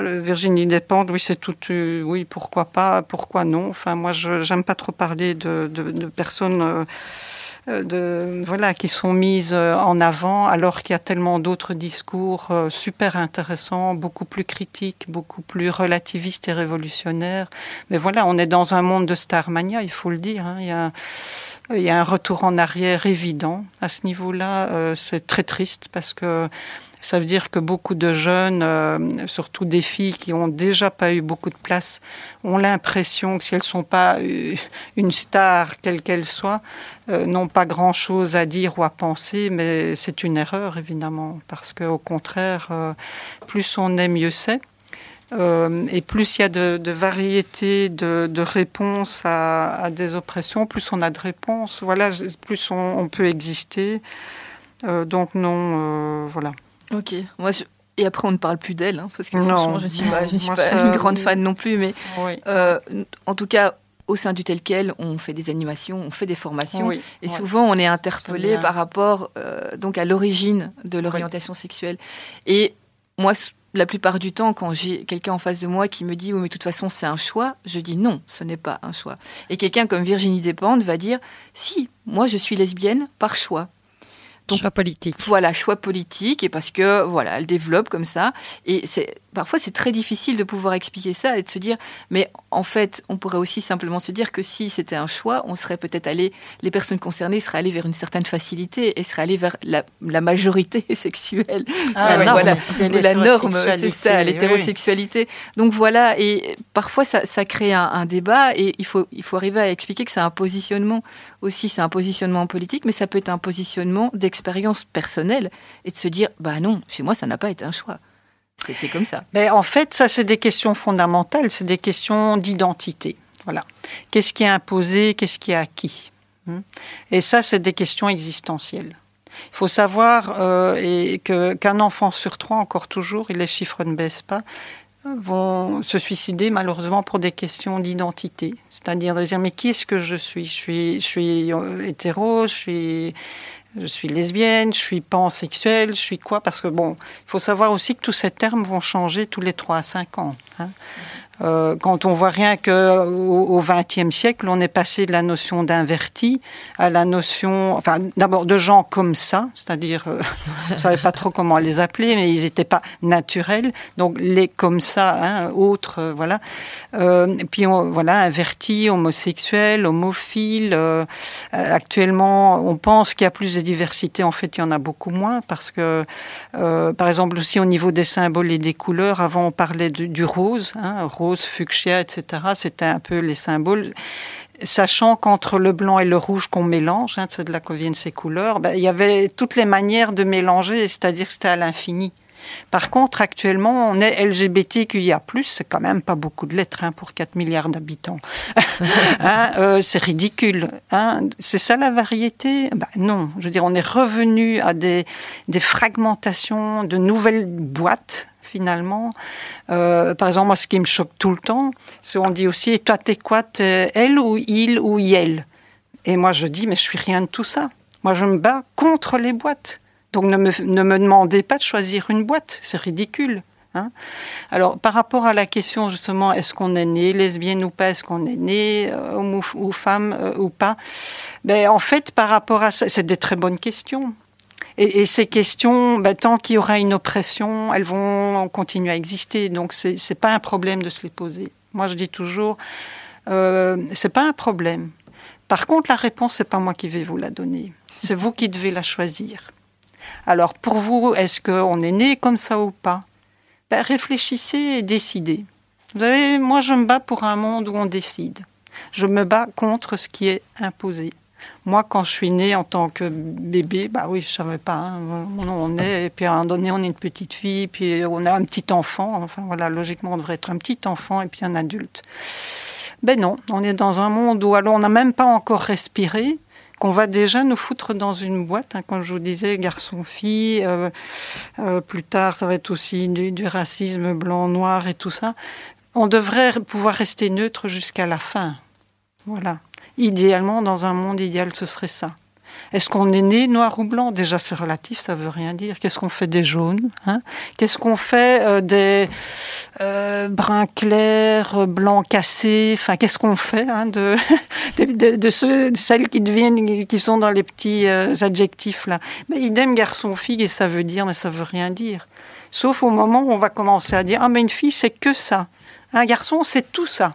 Virginie Despentes, oui, c'est tout. Euh, oui, pourquoi pas, pourquoi non. Enfin, moi, je n'aime pas trop parler de, personnes. Euh, de, voilà, qui sont mises euh, en avant, alors qu'il y a tellement d'autres discours super intéressants, beaucoup plus critiques, beaucoup plus relativistes et révolutionnaires. Mais voilà, on est dans un monde de starmania, il faut le dire. Hein. Il, y a, il, y a, un retour en arrière évident à ce niveau-là. c'est très triste parce que ça veut dire que beaucoup de jeunes, euh, surtout des filles qui ont déjà pas eu beaucoup de place, ont l'impression que si elles sont pas euh, une star, quelle qu'elle soit, euh, n'ont pas grand-chose à dire ou à penser. Mais c'est une erreur évidemment, parce qu'au contraire, plus on est, mieux c'est. et plus il y a de, de variété de, réponses à, des oppressions, plus on a de réponses. Voilà, plus on peut exister. donc non, voilà. Ok. Moi, et après on ne parle plus d'elle, hein, parce que franchement, je ne suis pas, je suis pas une grande fan non plus, mais euh, en tout cas, au sein du tel quel, on fait des animations, on fait des formations, et souvent on est interpellé par rapport euh, donc à l'origine de l'orientation sexuelle. Et moi, la plupart du temps, quand j'ai quelqu'un en face de moi qui me dit oui, mais de toute façon c'est un choix, je dis non, ce n'est pas un choix. Et quelqu'un comme Virginie Despentes va dire si, moi je suis lesbienne par choix choix politique. Voilà, choix politique, et parce que voilà, elle développe comme ça. Et c'est parfois c'est très difficile de pouvoir expliquer ça et de se dire, mais en fait, on pourrait aussi simplement se dire que si c'était un choix, on serait peut-être allé, les personnes concernées seraient allées vers une certaine facilité et seraient allées vers la, majorité sexuelle, ah la, norme, la norme, c'est ça, l'hétérosexualité. Donc voilà, et parfois ça, ça crée un, un, débat et il faut, il faut arriver à expliquer que c'est un positionnement aussi, c'est un positionnement politique, mais ça peut être un positionnement d'expérience personnelle et de se dire, bah non, chez moi ça n'a pas été un choix. C'était comme ça. Mais en fait, ça, c'est des questions fondamentales, c'est des questions d'identité. Voilà. Qu'est-ce qui est imposé, qu'est-ce qui est acquis hmm? Et ça, c'est des questions existentielles. Il faut savoir euh, et que, qu'un enfant sur trois, encore toujours, et les chiffres ne baissent pas, vont se suicider malheureusement pour des questions d'identité. C'est-à-dire de dire mais qui est-ce que je suis? Je suis, je suis euh, hétéro, je suis je suis lesbienne, je suis pansexuelle, je suis quoi? Parce que bon, il faut savoir aussi que tous ces termes vont changer tous les 3 à 5 ans. Hein. Euh, quand on voit rien qu'au XXe siècle, on est passé de la notion d'inverti à la notion, enfin, d'abord de gens comme ça, c'est-à-dire, euh, on ne savait pas trop comment les appeler, mais ils n'étaient pas naturels, donc les comme ça, hein, autres, euh, voilà. et puis, on, voilà, inverti, homosexuel, homophile. actuellement, on pense qu'il y a plus de diversité, en fait, il y en a beaucoup moins, parce que, par exemple, aussi au niveau des symboles et des couleurs, avant, on parlait du, rose, hein, rose rose, fuchsia, etc. C'était un peu les symboles. Sachant qu'entre le blanc et le rouge qu'on mélange, hein, c'est de là que viennent ces couleurs, ben, il y avait toutes les manières de mélanger, c'est-à-dire que c'était à l'infini. Par contre, actuellement, on est LGBTQIA+, c'est quand même pas beaucoup de lettres hein, pour 4 milliards d'habitants. Hein, euh, c'est ridicule. Hein. C'est ça la variété? Ben Non, je veux dire, on est revenu à des, des fragmentations, de nouvelles boîtes finalement. Euh, par exemple, moi, ce qui me choque tout le temps, c'est on dit aussi, toi, t'es quoi? Elle ou il ou yel? Et moi, je dis, mais je suis rien de tout ça. Moi, je me bats contre les boîtes. Donc, ne me, ne me demandez pas de choisir une boîte. C'est ridicule. Hein. Alors, par rapport à la question justement, est-ce qu'on est né lesbienne ou pas, est-ce qu'on est né euh, homme ou, femme euh, ou pas ben, En fait, par rapport à ça, c'est des très bonnes questions. Et, ces questions, ben, tant qu'il y aura une oppression, elles vont continuer à exister. Donc, ce n'est pas un problème de se les poser. Moi, je dis toujours, euh, c'est pas un problème. Par contre, la réponse, c'est pas moi qui vais vous la donner. C'est vous qui devez la choisir. Alors, pour vous, est-ce qu'on est né comme ça ou pas? Ben, Réfléchissez et décidez. Vous savez, moi, je me bats pour un monde où on décide. Je me bats contre ce qui est imposé. Moi, quand je suis née en tant que bébé, bah oui, je savais pas. Hein. on est, et puis à un moment donné, on est une petite fille, puis on a un petit enfant. Enfin voilà, logiquement, on devrait être un petit enfant et puis un adulte. Ben non, on est dans un monde où alors on n'a même pas encore respiré, qu'on va déjà nous foutre dans une boîte. Hein, comme je vous disais, garçon-fille. Euh, euh, plus tard, ça va être aussi du, du racisme blanc-noir et tout ça. On devrait pouvoir rester neutre jusqu'à la fin. Voilà. Idéalement, dans un monde idéal, ce serait ça. Est-ce qu'on est né noir ou blanc? Déjà, c'est relatif, ça veut rien dire. Qu'est-ce qu'on fait des jaunes hein? Qu'est-ce qu'on fait euh, des euh, bruns clairs, blancs cassés? Enfin, qu'est-ce qu'on fait hein, de, de, ceux, celles qui deviennent, qui sont dans les petits euh, adjectifs là? Mais idem garçon-fille, et ça veut dire, mais ça veut rien dire. Sauf au moment où on va commencer à dire ah mais une fille c'est que ça, un garçon c'est tout ça.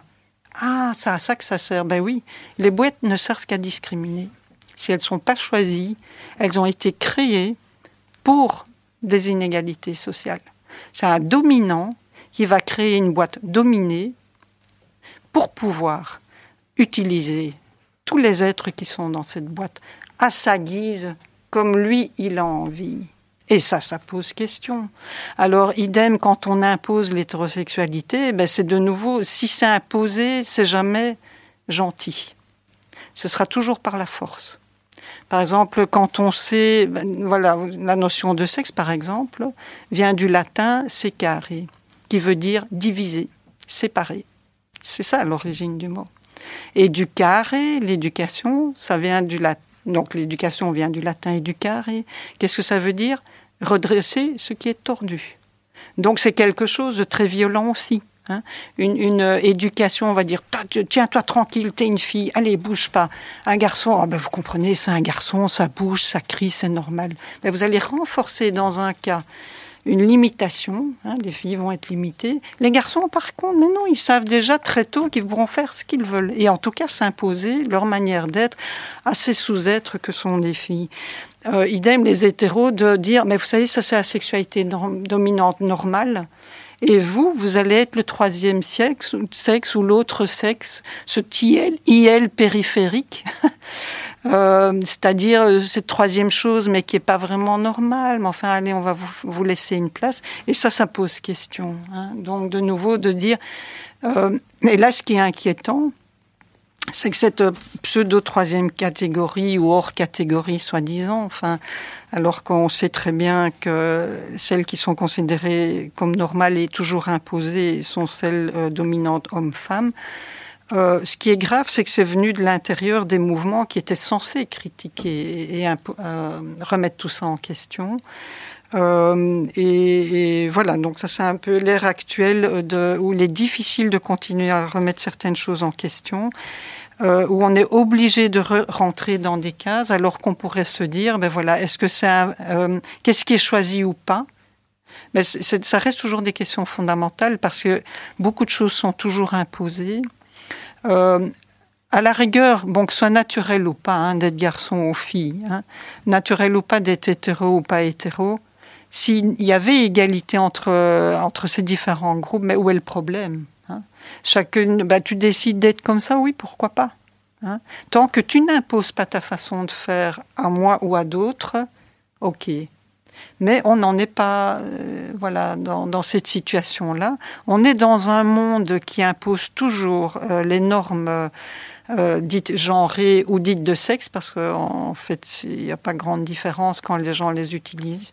Ah, c'est à ça que ça sert. Ben oui, les boîtes ne servent qu'à discriminer. Si elles ne sont pas choisies, elles ont été créées pour des inégalités sociales. C'est un dominant qui va créer une boîte dominée pour pouvoir utiliser tous les êtres qui sont dans cette boîte à sa guise, comme lui il a envie. Et ça, ça pose question. Alors, idem, quand on impose l'hétérosexualité, ben c'est de nouveau, si c'est imposé, c'est jamais gentil. Ce sera toujours par la force. Par exemple, quand on sait, ben, voilà, la notion de sexe, par exemple, vient du latin secare, qui veut dire diviser, séparer. C'est ça l'origine du mot. Et du carré, l'éducation, ça vient du latin. Donc l'éducation vient du latin carré. Qu'est-ce que ça veut dire? Redresser ce qui est tordu. Donc c'est quelque chose de très violent aussi. Hein. une, euh, éducation, on va dire, tiens-toi tranquille, t'es une fille, allez, bouge pas. Un garçon, ah ben vous comprenez, c'est un garçon, ça bouge, ça crie, c'est normal. Mais vous allez renforcer dans un cas une limitation, hein, les filles vont être limitées. Les garçons, par contre, mais non, ils savent déjà très tôt qu'ils pourront faire ce qu'ils veulent, et en tout cas s'imposer leur manière d'être à ces sous-êtres que sont les filles. Euh, idem les hétéros de dire, mais vous savez, ça c'est la sexualité dominante normale. Et vous, vous allez être le troisième sexe, sexe ou l'autre sexe, ce TIL, IL périphérique, euh, c'est-à-dire euh, cette troisième chose, mais qui n'est pas vraiment normale. Mais enfin, allez, on va vous, vous laisser une place. Et ça, ça pose question. Hein. Donc, de nouveau, de dire. Euh, et là, ce qui est inquiétant, c'est que cette pseudo-troisième catégorie ou hors catégorie, soi-disant, enfin, alors qu'on sait très bien que celles qui sont considérées comme normales et toujours imposées sont celles euh, dominantes hommes-femmes, euh, ce qui est grave, c'est que c'est venu de l'intérieur des mouvements qui étaient censés critiquer et, euh, remettre tout ça en question. et, voilà, donc ça c'est un peu l'ère actuelle où il est difficile de continuer à remettre certaines choses en question. Euh, où on est obligé de rentrer dans des cases, alors qu'on pourrait se dire, ben voilà, est-ce que c'est euh, qu'est-ce qui est choisi ou pas? Mais ben, ça reste toujours des questions fondamentales parce que beaucoup de choses sont toujours imposées. Euh, à la rigueur, bon, que ce soit naturel ou pas, hein, d'être garçon ou fille, hein, naturel ou pas d'être hétéro ou pas hétéro, s'il y avait égalité entre, entre ces différents groupes, mais où est le problème? Chacune, bah, tu décides d'être comme ça, oui, pourquoi pas hein. Tant que tu n'imposes pas ta façon de faire à moi ou à d'autres, ok. Mais on n'en est pas euh, voilà, dans, cette situation-là. On est dans un monde qui impose toujours euh, les normes euh, dites genrées ou dites de sexe, parce qu'en fait, il n'y a pas grande différence quand les gens les utilisent.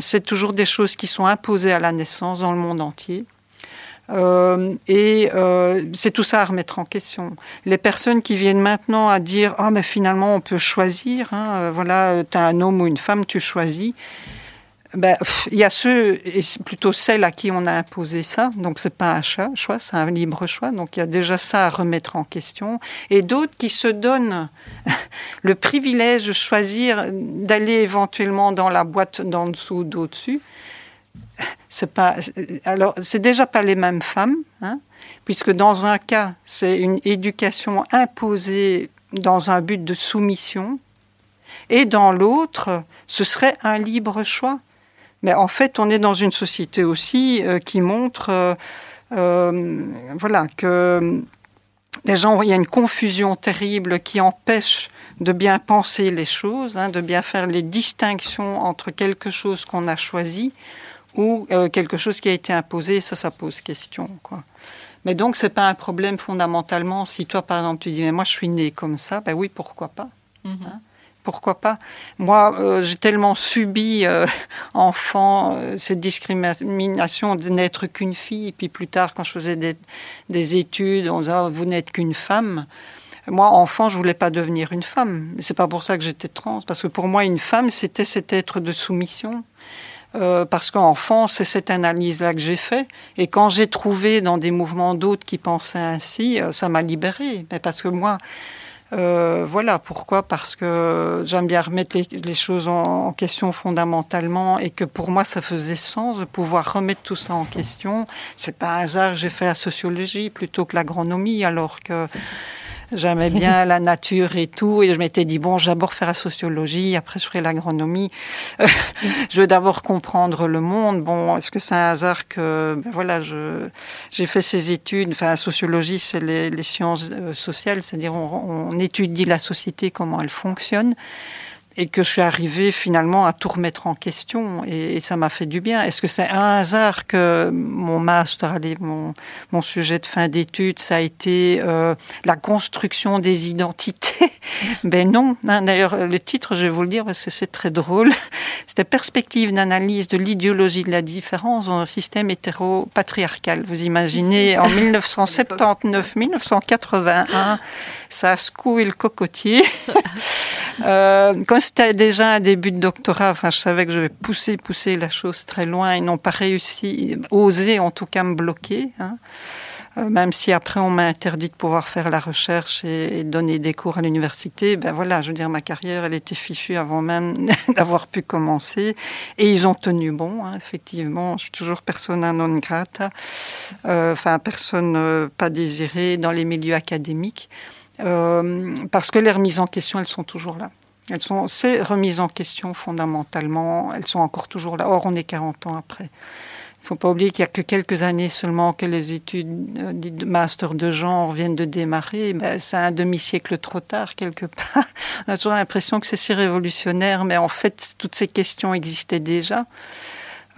c'est toujours des choses qui sont imposées à la naissance dans le monde entier. Euh, et euh, c'est tout ça à remettre en question. Les personnes qui viennent maintenant à dire ah mais finalement on peut choisir, hein, euh, voilà, tu as un homme ou une femme, tu choisis. Ben, il y a ceux, et plutôt celles à qui on a imposé ça, donc c'est pas un choix, c'est un libre choix, donc il y a déjà ça à remettre en question, et d'autres qui se donnent le privilège de choisir d'aller éventuellement dans la boîte d'en dessous, d'au-dessus, c'est pas, alors c'est déjà pas les mêmes femmes, hein, puisque dans un cas c'est une éducation imposée dans un but de soumission, et dans l'autre ce serait un libre choix. Mais en fait, on est dans une société aussi euh, qui montre, euh, euh, voilà, que des gens, il y a une confusion terrible qui empêche de bien penser les choses, hein, de bien faire les distinctions entre quelque chose qu'on a choisi ou euh, quelque chose qui a été imposé, ça, ça pose question. Quoi. Mais donc, c'est pas un problème fondamentalement. Si toi, par exemple, tu dis, mais moi, je suis né comme ça, ben oui, pourquoi pas mhm. hein? Pourquoi pas Moi, euh, j'ai tellement subi, euh, enfant, cette discrimination de n'être qu'une fille. Et puis plus tard, quand je faisais des, des études, on disait, oh, vous n'êtes qu'une femme. Moi, enfant, je voulais pas devenir une femme. C'est pas pour ça que j'étais trans. Parce que pour moi, une femme, c'était cet être de soumission. Euh, parce qu'enfant, c'est cette analyse-là que j'ai fait. Et quand j'ai trouvé dans des mouvements d'autres qui pensaient ainsi, euh, ça m'a libérée. Mais parce que moi, euh, voilà pourquoi? Parce que j'aime bien remettre les, choses en, question fondamentalement et que pour moi, ça faisait sens de pouvoir remettre tout ça en question. C'est pas un hasard j'ai fait la sociologie plutôt que l'agronomie, alors que J'aimais bien la nature et tout. Et je m'étais dit, bon, d'abord faire la sociologie, après je ferai l'agronomie. je veux d'abord comprendre le monde. Bon, est-ce que c'est un hasard que, ben voilà, j'ai fait ces études? Enfin, la sociologie, c'est les, sciences euh, sociales, c'est-à-dire on, étudie la société, comment elle fonctionne. Et que je suis arrivée finalement à tout remettre en question et, ça m'a fait du bien. Est-ce que c'est un hasard que mon master, allez, mon, mon sujet de fin d'études, ça a été euh, la construction des identités? Ben non. Hein, d'ailleurs, le titre, je vais vous le dire c'est très drôle. C'était Perspective d'analyse de l'idéologie de la différence dans un système hétéro-patriarcal. Vous imaginez, en 1979-1981, ça a secoué le cocotier. euh, c'était déjà un début de doctorat, enfin, je savais que je vais pousser, pousser la chose très loin. Ils n'ont pas réussi, osé en tout cas me bloquer. Hein. Euh, même si après on m'a interdit de pouvoir faire la recherche et, donner des cours à l'université, ben voilà, je veux dire, ma carrière, elle était fichue avant même d'avoir pu commencer. Et ils ont tenu bon, hein, effectivement. Je suis toujours persona non grata, euh, enfin, personne euh, pas désirée dans les milieux académiques. parce que les remises en question, elles sont toujours là. Elles sont, ces remises en question, fondamentalement, elles sont encore toujours là. Or, on est 40 ans après. Il ne faut pas oublier qu'il n'y a que quelques années seulement que les études euh, de master de genre viennent de démarrer. Ben, c'est un demi-siècle trop tard, quelque part. On a toujours l'impression que c'est si révolutionnaire, mais en fait, toutes ces questions existaient déjà.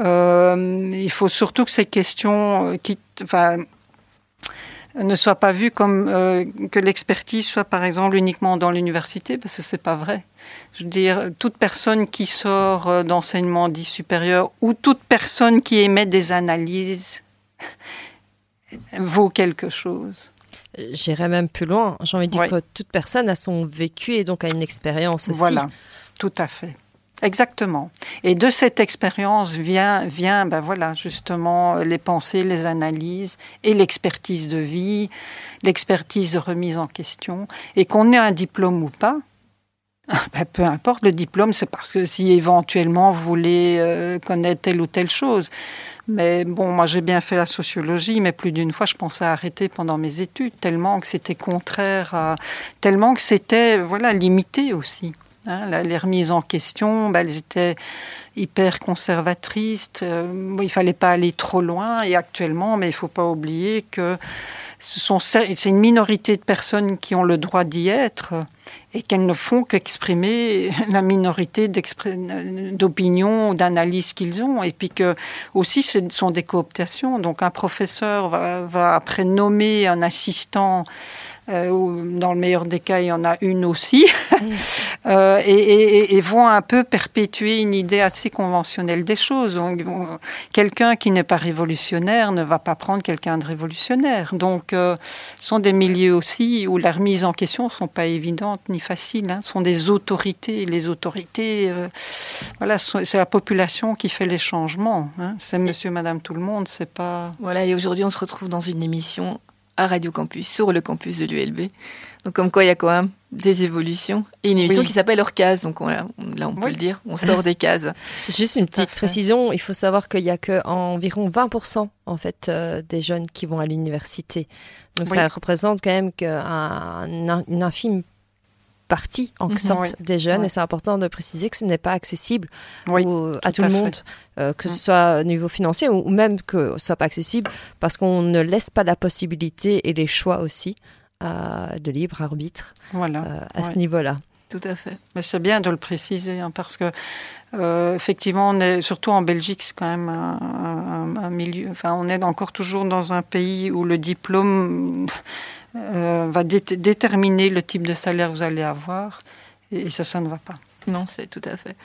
Euh, il faut surtout que ces questions euh, qui, enfin, ne soient pas vues comme que l'expertise soit, par exemple, uniquement dans l'université, parce que c'est pas vrai. Je veux dire, toute personne qui sort euh, d'enseignement dit supérieur ou toute personne qui émet des analyses vaut quelque chose. J'irais même plus loin. J'ai envie de dire que toute personne a son vécu et donc a une expérience aussi. Voilà, tout à fait. Exactement. Et de cette expérience vient, vient ben voilà, justement les pensées, les analyses et l'expertise de vie, l'expertise de remise en question. Et qu'on ait un diplôme ou pas, Ben, peu importe, le diplôme, c'est parce que si éventuellement vous voulez euh, connaître telle ou telle chose. Mais bon, moi j'ai bien fait la sociologie, mais plus d'une fois je pensais arrêter pendant mes études, tellement que c'était contraire à. tellement que c'était voilà, limité aussi. Hein, les remises en question, ben, elles étaient hyper conservatrices. Euh, il fallait pas aller trop loin. Et actuellement, mais il faut pas oublier que ce sont c'est une minorité de personnes qui ont le droit d'y être et qu'elles ne font qu'exprimer la minorité d'opinions, ou d'analyses qu'ils ont. Et puis que aussi, ce sont des cooptations. Donc un professeur va, va après nommer un assistant euh, dans le meilleur des cas, il y en a une aussi, euh, et, vont un peu perpétuer une idée assez conventionnelle des choses. Quelqu'un qui n'est pas révolutionnaire ne va pas prendre quelqu'un de révolutionnaire. Donc, euh, ce sont des milieux aussi où la remise en question ne sont pas évidentes ni faciles. Hein. Ce sont des autorités. Les autorités, voilà, c'est la population qui fait les changements. Hein. C'est monsieur, madame, tout le monde. C'est pas. Voilà, et aujourd'hui, on se retrouve dans une émission à Radio Campus, sur le campus de l'ULB. Donc comme quoi il y a quand même des évolutions. Et une émission qui s'appelle Hors Case, donc là on peut le dire, on sort des cases. Juste une petite précision, il faut savoir qu'il y a que environ 20% en fait euh, des jeunes qui vont à l'université. Donc ça représente quand même une infime partie en mhm. sorte des jeunes et c'est important de préciser que ce n'est pas accessible à tout, le monde, euh, que ce soit au niveau financier ou même que ce soit pas accessible parce qu'on ne laisse pas la possibilité et les choix aussi euh, de libre arbitre voilà. Euh, à ce niveau-là. Tout à fait. Mais c'est bien de le préciser hein, parce que effectivement, on est surtout en Belgique, c'est quand même un, un, milieu. Enfin, on est encore toujours dans un pays où le diplôme euh, va déterminer le type de salaire que vous allez avoir. Et, ça, ça ne va pas. Non, c'est tout à fait.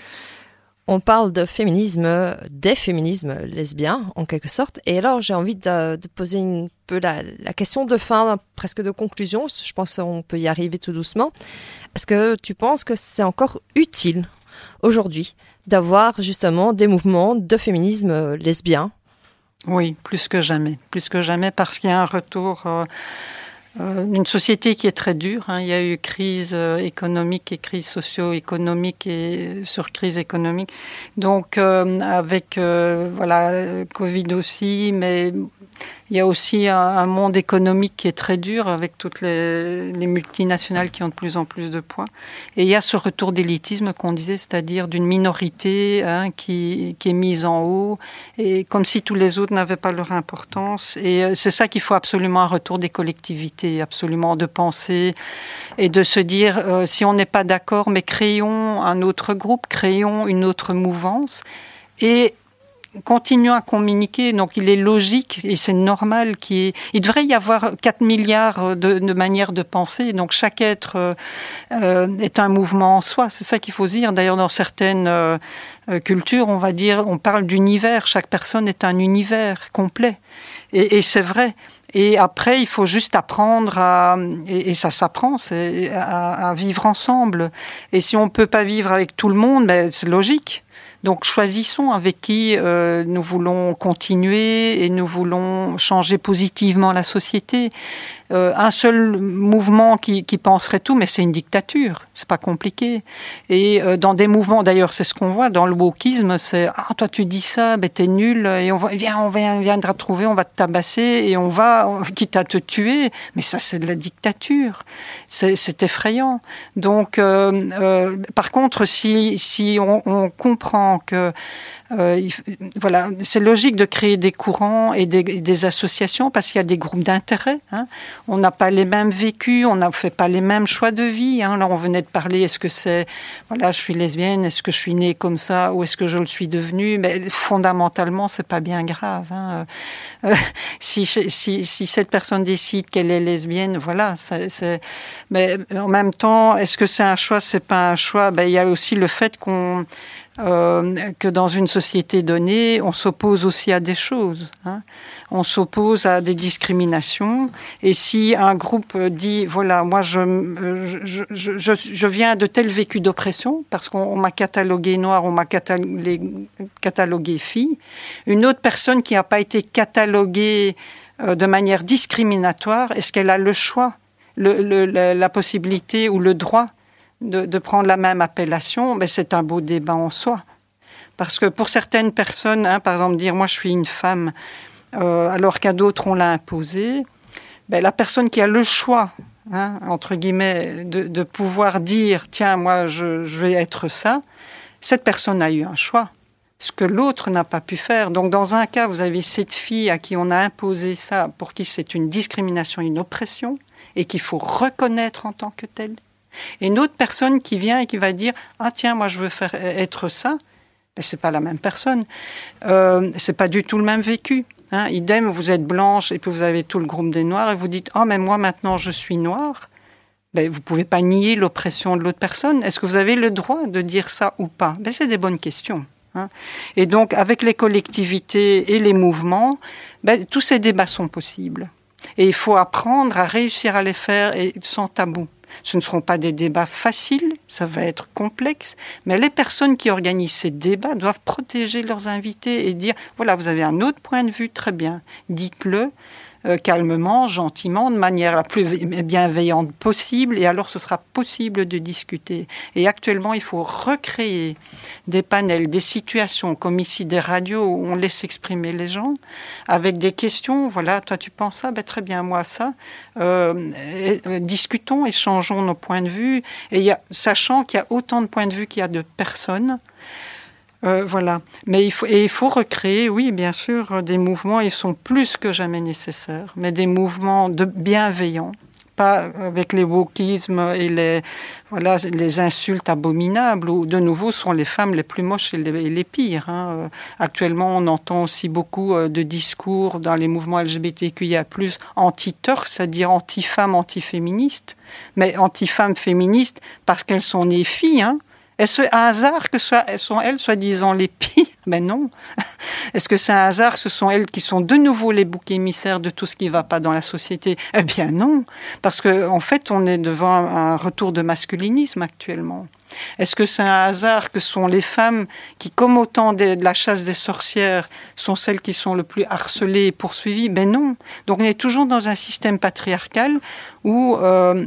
On parle de féminisme, des féminismes lesbiens, en quelque sorte. Et alors, j'ai envie de, poser un peu la, question de fin, presque de conclusion. Je pense qu'on peut y arriver tout doucement. Est-ce que tu penses que c'est encore utile aujourd'hui d'avoir justement des mouvements de féminisme lesbien Oui, plus que jamais. Plus que jamais parce qu'il y a un retour. Euh, euh, une société qui est très dure. Hein. Il y a eu crise euh, économique et crise socio-économique et sur crise économique. Donc euh, avec voilà Covid aussi, mais il y a aussi un, monde économique qui est très dur avec toutes les, multinationales qui ont de plus en plus de poids. Et il y a ce retour d'élitisme qu'on disait, c'est-à-dire d'une minorité hein, qui, est mise en haut, et comme si tous les autres n'avaient pas leur importance. Et c'est ça qu'il faut absolument un retour des collectivités absolument de penser et de se dire euh, si on n'est pas d'accord, mais créons un autre groupe, créons une autre mouvance et continuons à communiquer. Donc il est logique et c'est normal qu'il il devrait y avoir 4 milliards de, manières de penser. Donc chaque être euh, euh, est un mouvement en soi. C'est ça qu'il faut dire. D'ailleurs dans certaines euh, cultures, on va dire, on parle d'univers. Chaque personne est un univers complet. Et, c'est vrai. Et après, il faut juste apprendre à, et, ça s'apprend, c'est à, à, vivre ensemble. Et si on peut pas vivre avec tout le monde, ben, c'est logique. Donc choisissons avec qui euh, nous voulons continuer et nous voulons changer positivement la société. Euh, un seul mouvement qui, penserait tout, mais c'est une dictature, c'est pas compliqué. Et euh, dans des mouvements, d'ailleurs, c'est ce qu'on voit dans le wokisme, c'est ah toi tu dis ça, ben t'es nul, et on va, viens, on viendra te trouver, on va te tabasser et on va, quitte à te tuer. Mais ça, c'est de la dictature, c'est effrayant. Donc, par contre, si si on, on comprend que euh, voilà, c'est logique de créer des courants et des, associations parce qu'il y a des groupes d'intérêt. Hein. On n'a pas les mêmes vécus, on n'a fait pas les mêmes choix de vie. Hein. Là, on venait de parler, est-ce que c'est, voilà, je suis lesbienne, est-ce que je suis née comme ça ou est-ce que je le suis devenue? Mais fondamentalement, c'est pas bien grave. Hein. Euh, si, si, si, cette personne décide qu'elle est lesbienne, voilà. C'est, mais en même temps, est-ce que c'est un choix? C'est pas un choix. Ben, il y a aussi le fait qu'on euh, que dans une société donnée, on s'oppose aussi à des choses. Hein. On s'oppose à des discriminations. Et si un groupe dit, voilà, moi je, je, je, je viens de tel vécu d'oppression, parce qu'on m'a catalogué noir, on m'a catalogué, catalogué fille, une autre personne qui n'a pas été cataloguée euh, de manière discriminatoire, est-ce qu'elle a le choix le, le, la possibilité ou le droit de, prendre la même appellation, mais c'est un beau débat en soi. Parce que pour certaines personnes, hein, par exemple, dire moi je suis une femme, euh, alors qu'à d'autres on l'a imposé, ben, la personne qui a le choix, hein, entre guillemets, de, pouvoir dire tiens, moi je, je, vais être ça, cette personne a eu un choix. Ce que l'autre n'a pas pu faire. Donc, dans un cas, vous avez cette fille à qui on a imposé ça, pour qui c'est une discrimination, une oppression, et qu'il faut reconnaître en tant que telle. Et une autre personne qui vient et qui va dire ah tiens moi je veux faire être ça, mais c'est pas la même personne, euh, c'est pas du tout le même vécu. Hein. Idem, vous êtes blanche et puis vous avez tout le groupe des noirs et vous dites oh mais moi maintenant je suis noire. Ben, vous pouvez pas nier l'oppression de l'autre personne. Est-ce que vous avez le droit de dire ça ou pas? Ben, C'est des bonnes questions. Hein. Et donc, avec les collectivités et les mouvements, ben, tous ces débats sont possibles. Et il faut apprendre à réussir à les faire sans tabou. Ce ne seront pas des débats faciles, ça va être complexe, mais les personnes qui organisent ces débats doivent protéger leurs invités et dire, voilà, vous avez un autre point de vue, très bien, dites-le, euh, calmement, gentiment, de manière la plus bienveillante possible, et alors ce sera possible de discuter. Et actuellement, il faut recréer des panels, des situations, comme ici des radios où on laisse exprimer les gens, avec des questions, voilà, toi tu penses ça, ben, très bien, moi ça. Euh, euh, discutons, échangeons nos points de vue, sachant qu'il y a autant de points de vue qu'il y a de personnes, euh, voilà. Mais il faut, et il faut recréer, oui, bien sûr, des mouvements, ils sont plus que jamais nécessaires, mais des mouvements de bienveillants, pas avec les wokismes et les, voilà, les insultes abominables, où de nouveau sont les femmes les plus moches et les, pires. Hein. Euh, actuellement, on entend aussi beaucoup euh, de discours dans les mouvements LGBTQIA, anti-turf, c'est-à-dire anti-femmes, anti-féministes, mais anti-femmes féministes parce qu'elles sont nées filles, hein, est-ce un hasard que ce sont elles, soi-disant, les pires? Ben non. Est-ce que c'est un hasard que ce sont elles qui sont de nouveau les boucs émissaires de tout ce qui ne va pas dans la société? Eh bien non. Parce qu'en en fait, on est devant un retour de masculinisme actuellement. Est-ce que c'est un hasard que sont les femmes qui, comme au temps de la chasse des sorcières, sont celles qui sont le plus harcelées et poursuivies? Ben non. Donc on est toujours dans un système patriarcal où euh,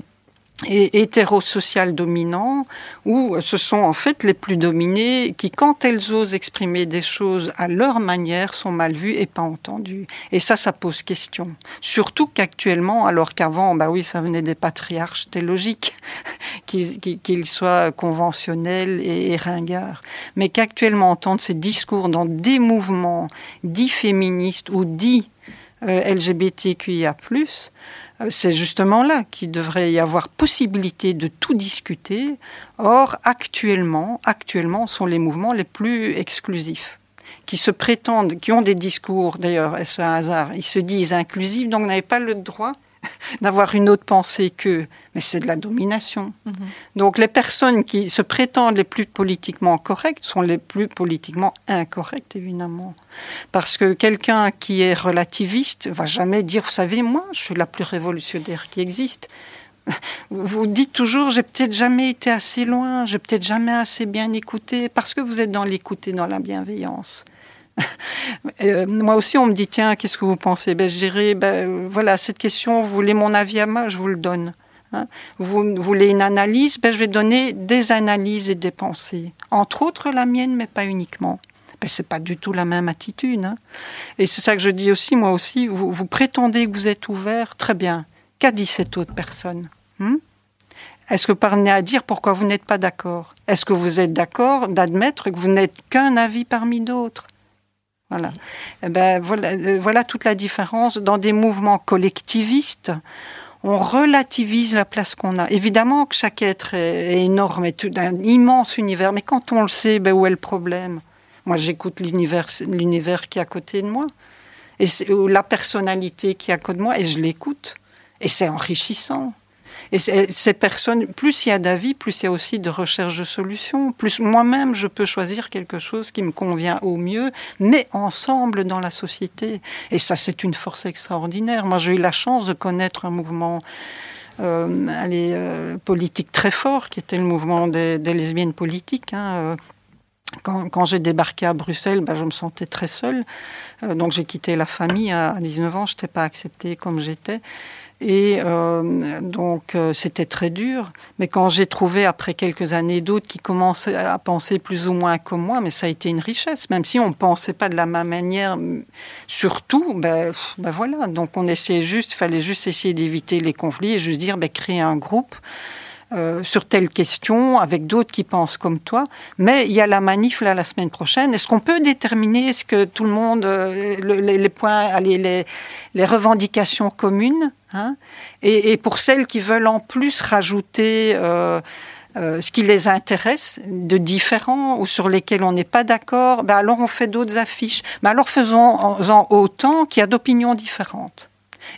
et hétérosocial dominant, où ce sont en fait les plus dominés qui, quand elles osent exprimer des choses à leur manière, sont mal vues et pas entendues. Et ça, ça pose question. Surtout qu'actuellement, alors qu'avant, bah oui, ça venait des patriarches, c'était logique qu'ils soient conventionnels et, et ringards. Mais qu'actuellement, entendre ces discours dans des mouvements dits féministes ou dits LGBTQIA+, c'est justement là qu'il devrait y avoir possibilité de tout discuter. Or, actuellement, actuellement, sont les mouvements les plus exclusifs qui se prétendent, qui ont des discours, d'ailleurs, est-ce un hasard Ils se disent inclusifs, donc n'avaient pas le droit d'avoir une autre pensée qu'eux. Mais c'est de la domination. Mhm. Donc les personnes qui se prétendent les plus politiquement correctes sont les plus politiquement incorrectes, évidemment. Parce que quelqu'un qui est relativiste va jamais dire, vous savez, moi, je suis la plus révolutionnaire qui existe. Vous dites toujours, j'ai peut-être jamais été assez loin, j'ai peut-être jamais assez bien écouté, parce que vous êtes dans l'écoute et dans la bienveillance. Euh, moi aussi, on me dit, tiens, qu'est-ce que vous pensez? Ben, Je dirais, ben, voilà, cette question, vous voulez mon avis à moi, je vous le donne. Hein. vous voulez une analyse? Ben, Je vais donner des analyses et des pensées. Entre autres la mienne, mais pas uniquement. Ben, c'est pas du tout la même attitude. Hein. Et c'est ça que je dis aussi, moi aussi, vous, prétendez que vous êtes ouvert, très bien. Qu'a dit cette autre personne hmm? Est-ce que vous parvenez à dire pourquoi vous n'êtes pas d'accord? Est-ce que vous êtes d'accord d'admettre que vous n'êtes qu'un avis parmi d'autres? Voilà. Eh ben, voilà, euh, voilà toute la différence. Dans des mouvements collectivistes, on relativise la place qu'on a. Évidemment que chaque être est, énorme, est un immense univers, mais quand on le sait, ben, où est le problème? Moi, j'écoute l'univers, l'univers qui est à côté de moi, et la personnalité qui est à côté de moi, et je l'écoute. Et c'est enrichissant. Et ces personnes, plus il y a d'avis, plus il y a aussi de recherche de solutions. Plus moi-même, je peux choisir quelque chose qui me convient au mieux, mais ensemble dans la société. Et ça, c'est une force extraordinaire. Moi, j'ai eu la chance de connaître un mouvement euh, euh, politique très fort, qui était le mouvement des, lesbiennes politiques. Hein, euh. quand, j'ai débarqué à Bruxelles, ben, je me sentais très seule. Donc j'ai quitté la famille à 19 ans, je n'étais pas acceptée comme j'étais. Et euh, donc euh, c'était très dur. Mais quand j'ai trouvé après quelques années d'autres qui commençaient à penser plus ou moins comme moi, mais ça a été une richesse. Même si on ne pensait pas de la même manière, surtout, ben, ben voilà. Donc on essayait juste, fallait juste essayer d'éviter les conflits et juste dire, ben, créer un groupe. Euh, sur telle question avec d'autres qui pensent comme toi. Mais il y a la manif là la semaine prochaine. Est-ce qu'on peut déterminer est-ce que tout le monde euh, les, points, les, les, revendications communes hein et, pour celles qui veulent en plus rajouter euh, ce qui les intéresse de différents ou sur lesquels on n'est pas d'accord, ben alors on fait d'autres affiches. Mais alors faisons-en autant qu'il y a d'opinions différentes.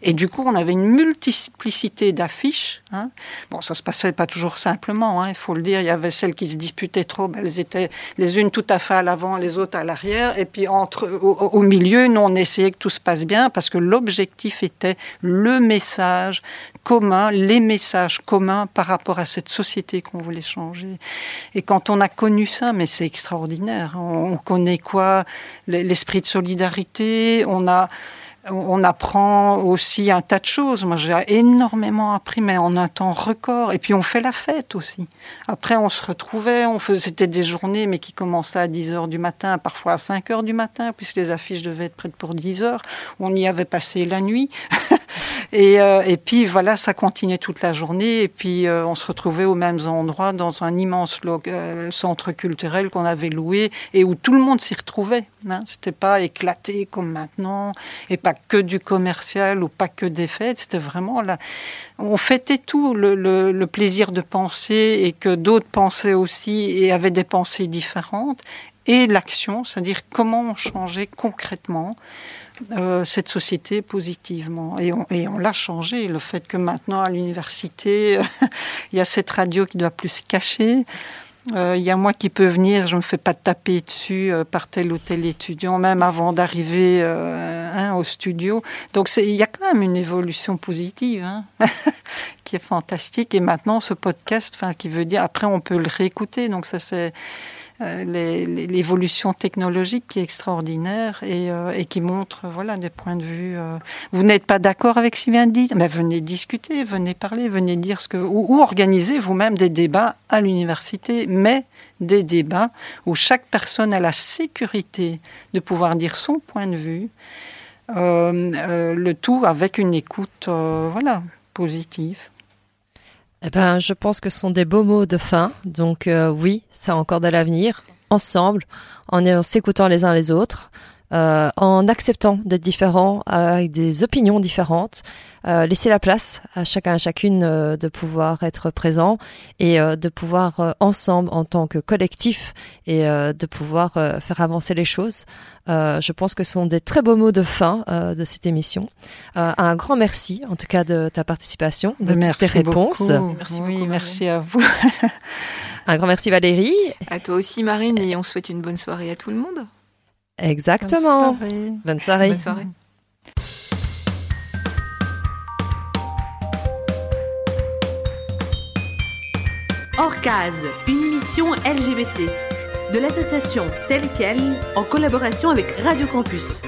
Et du coup, on avait une multiplicité d'affiches. Hein. Bon, ça se passait pas toujours simplement, hein, il faut le dire. Il y avait celles qui se disputaient trop, ben, elles étaient les unes tout à fait à l'avant, les autres à l'arrière. Et puis entre, au, milieu, nous, on essayait que tout se passe bien parce que l'objectif était le message commun, les messages communs par rapport à cette société qu'on voulait changer. Et quand on a connu ça, mais c'est extraordinaire. On, on connaît quoi? L'esprit de solidarité. On a on apprend aussi un tas de choses. Moi, j'ai énormément appris, mais en un temps record. Et puis, on fait la fête aussi. Après, on se retrouvait, on faisait, c'était des journées, mais qui commençaient à 10 heures du matin, parfois à 5 heures du matin, puisque les affiches devaient être prêtes pour 10 heures. On y avait passé la nuit. et, euh, et, puis, voilà, ça continuait toute la journée. Et puis, euh, on se retrouvait aux mêmes endroits, dans un immense euh, centre culturel qu'on avait loué et où tout le monde s'y retrouvait. Hein. C'était pas éclaté comme maintenant et que du commercial ou pas que des fêtes. C'était vraiment là. On fêtait tout, le, plaisir de penser et que d'autres pensaient aussi et avaient des pensées différentes. Et l'action, c'est-à-dire comment on changeait concrètement euh, cette société positivement. Et on, on l'a changé. Le fait que maintenant à l'université, il y a cette radio qui doit plus se cacher. Euh, il y a moi qui peux venir, je ne me fais pas taper dessus euh, par tel ou tel étudiant, même avant d'arriver euh, hein, au studio. Donc il y a quand même une évolution positive hein, qui est fantastique. Et maintenant, ce podcast, qui veut dire, après on peut le réécouter. Donc ça c'est euh, l'évolution technologique qui est extraordinaire et, euh, et, qui montre voilà, des points de vue. Euh. Vous n'êtes pas d'accord avec ce qu'il vient de dire? Mais Venez discuter, venez parler, venez dire ce que. Ou, ou organisez vous-même des débats à l'université, mais des débats où chaque personne a la sécurité de pouvoir dire son point de vue, le tout avec une écoute voilà, positive. Eh ben, je pense que ce sont des beaux mots de fin. Donc euh, oui, ça a encore de l'avenir. Ensemble, en, s'écoutant les uns les autres, euh, en acceptant d'être différents, avec des opinions différentes, euh, laisser la place à chacun et chacune euh, de pouvoir être présent et euh, de pouvoir euh, ensemble en tant que collectif et euh, de pouvoir euh, faire avancer les choses. Euh, je pense que ce sont des très beaux mots de fin euh, de cette émission. Euh, un grand merci en tout cas de ta participation, de merci toutes tes réponses. Beaucoup. Merci oui, beaucoup, merci à vous. Un grand merci Valérie. À toi aussi, Marine, et on souhaite une bonne soirée à tout le monde. Exactement. Bonne soirée. Bonne soirée. Bonne une émission LGBT de l'association telle quelle en collaboration avec Radio Campus.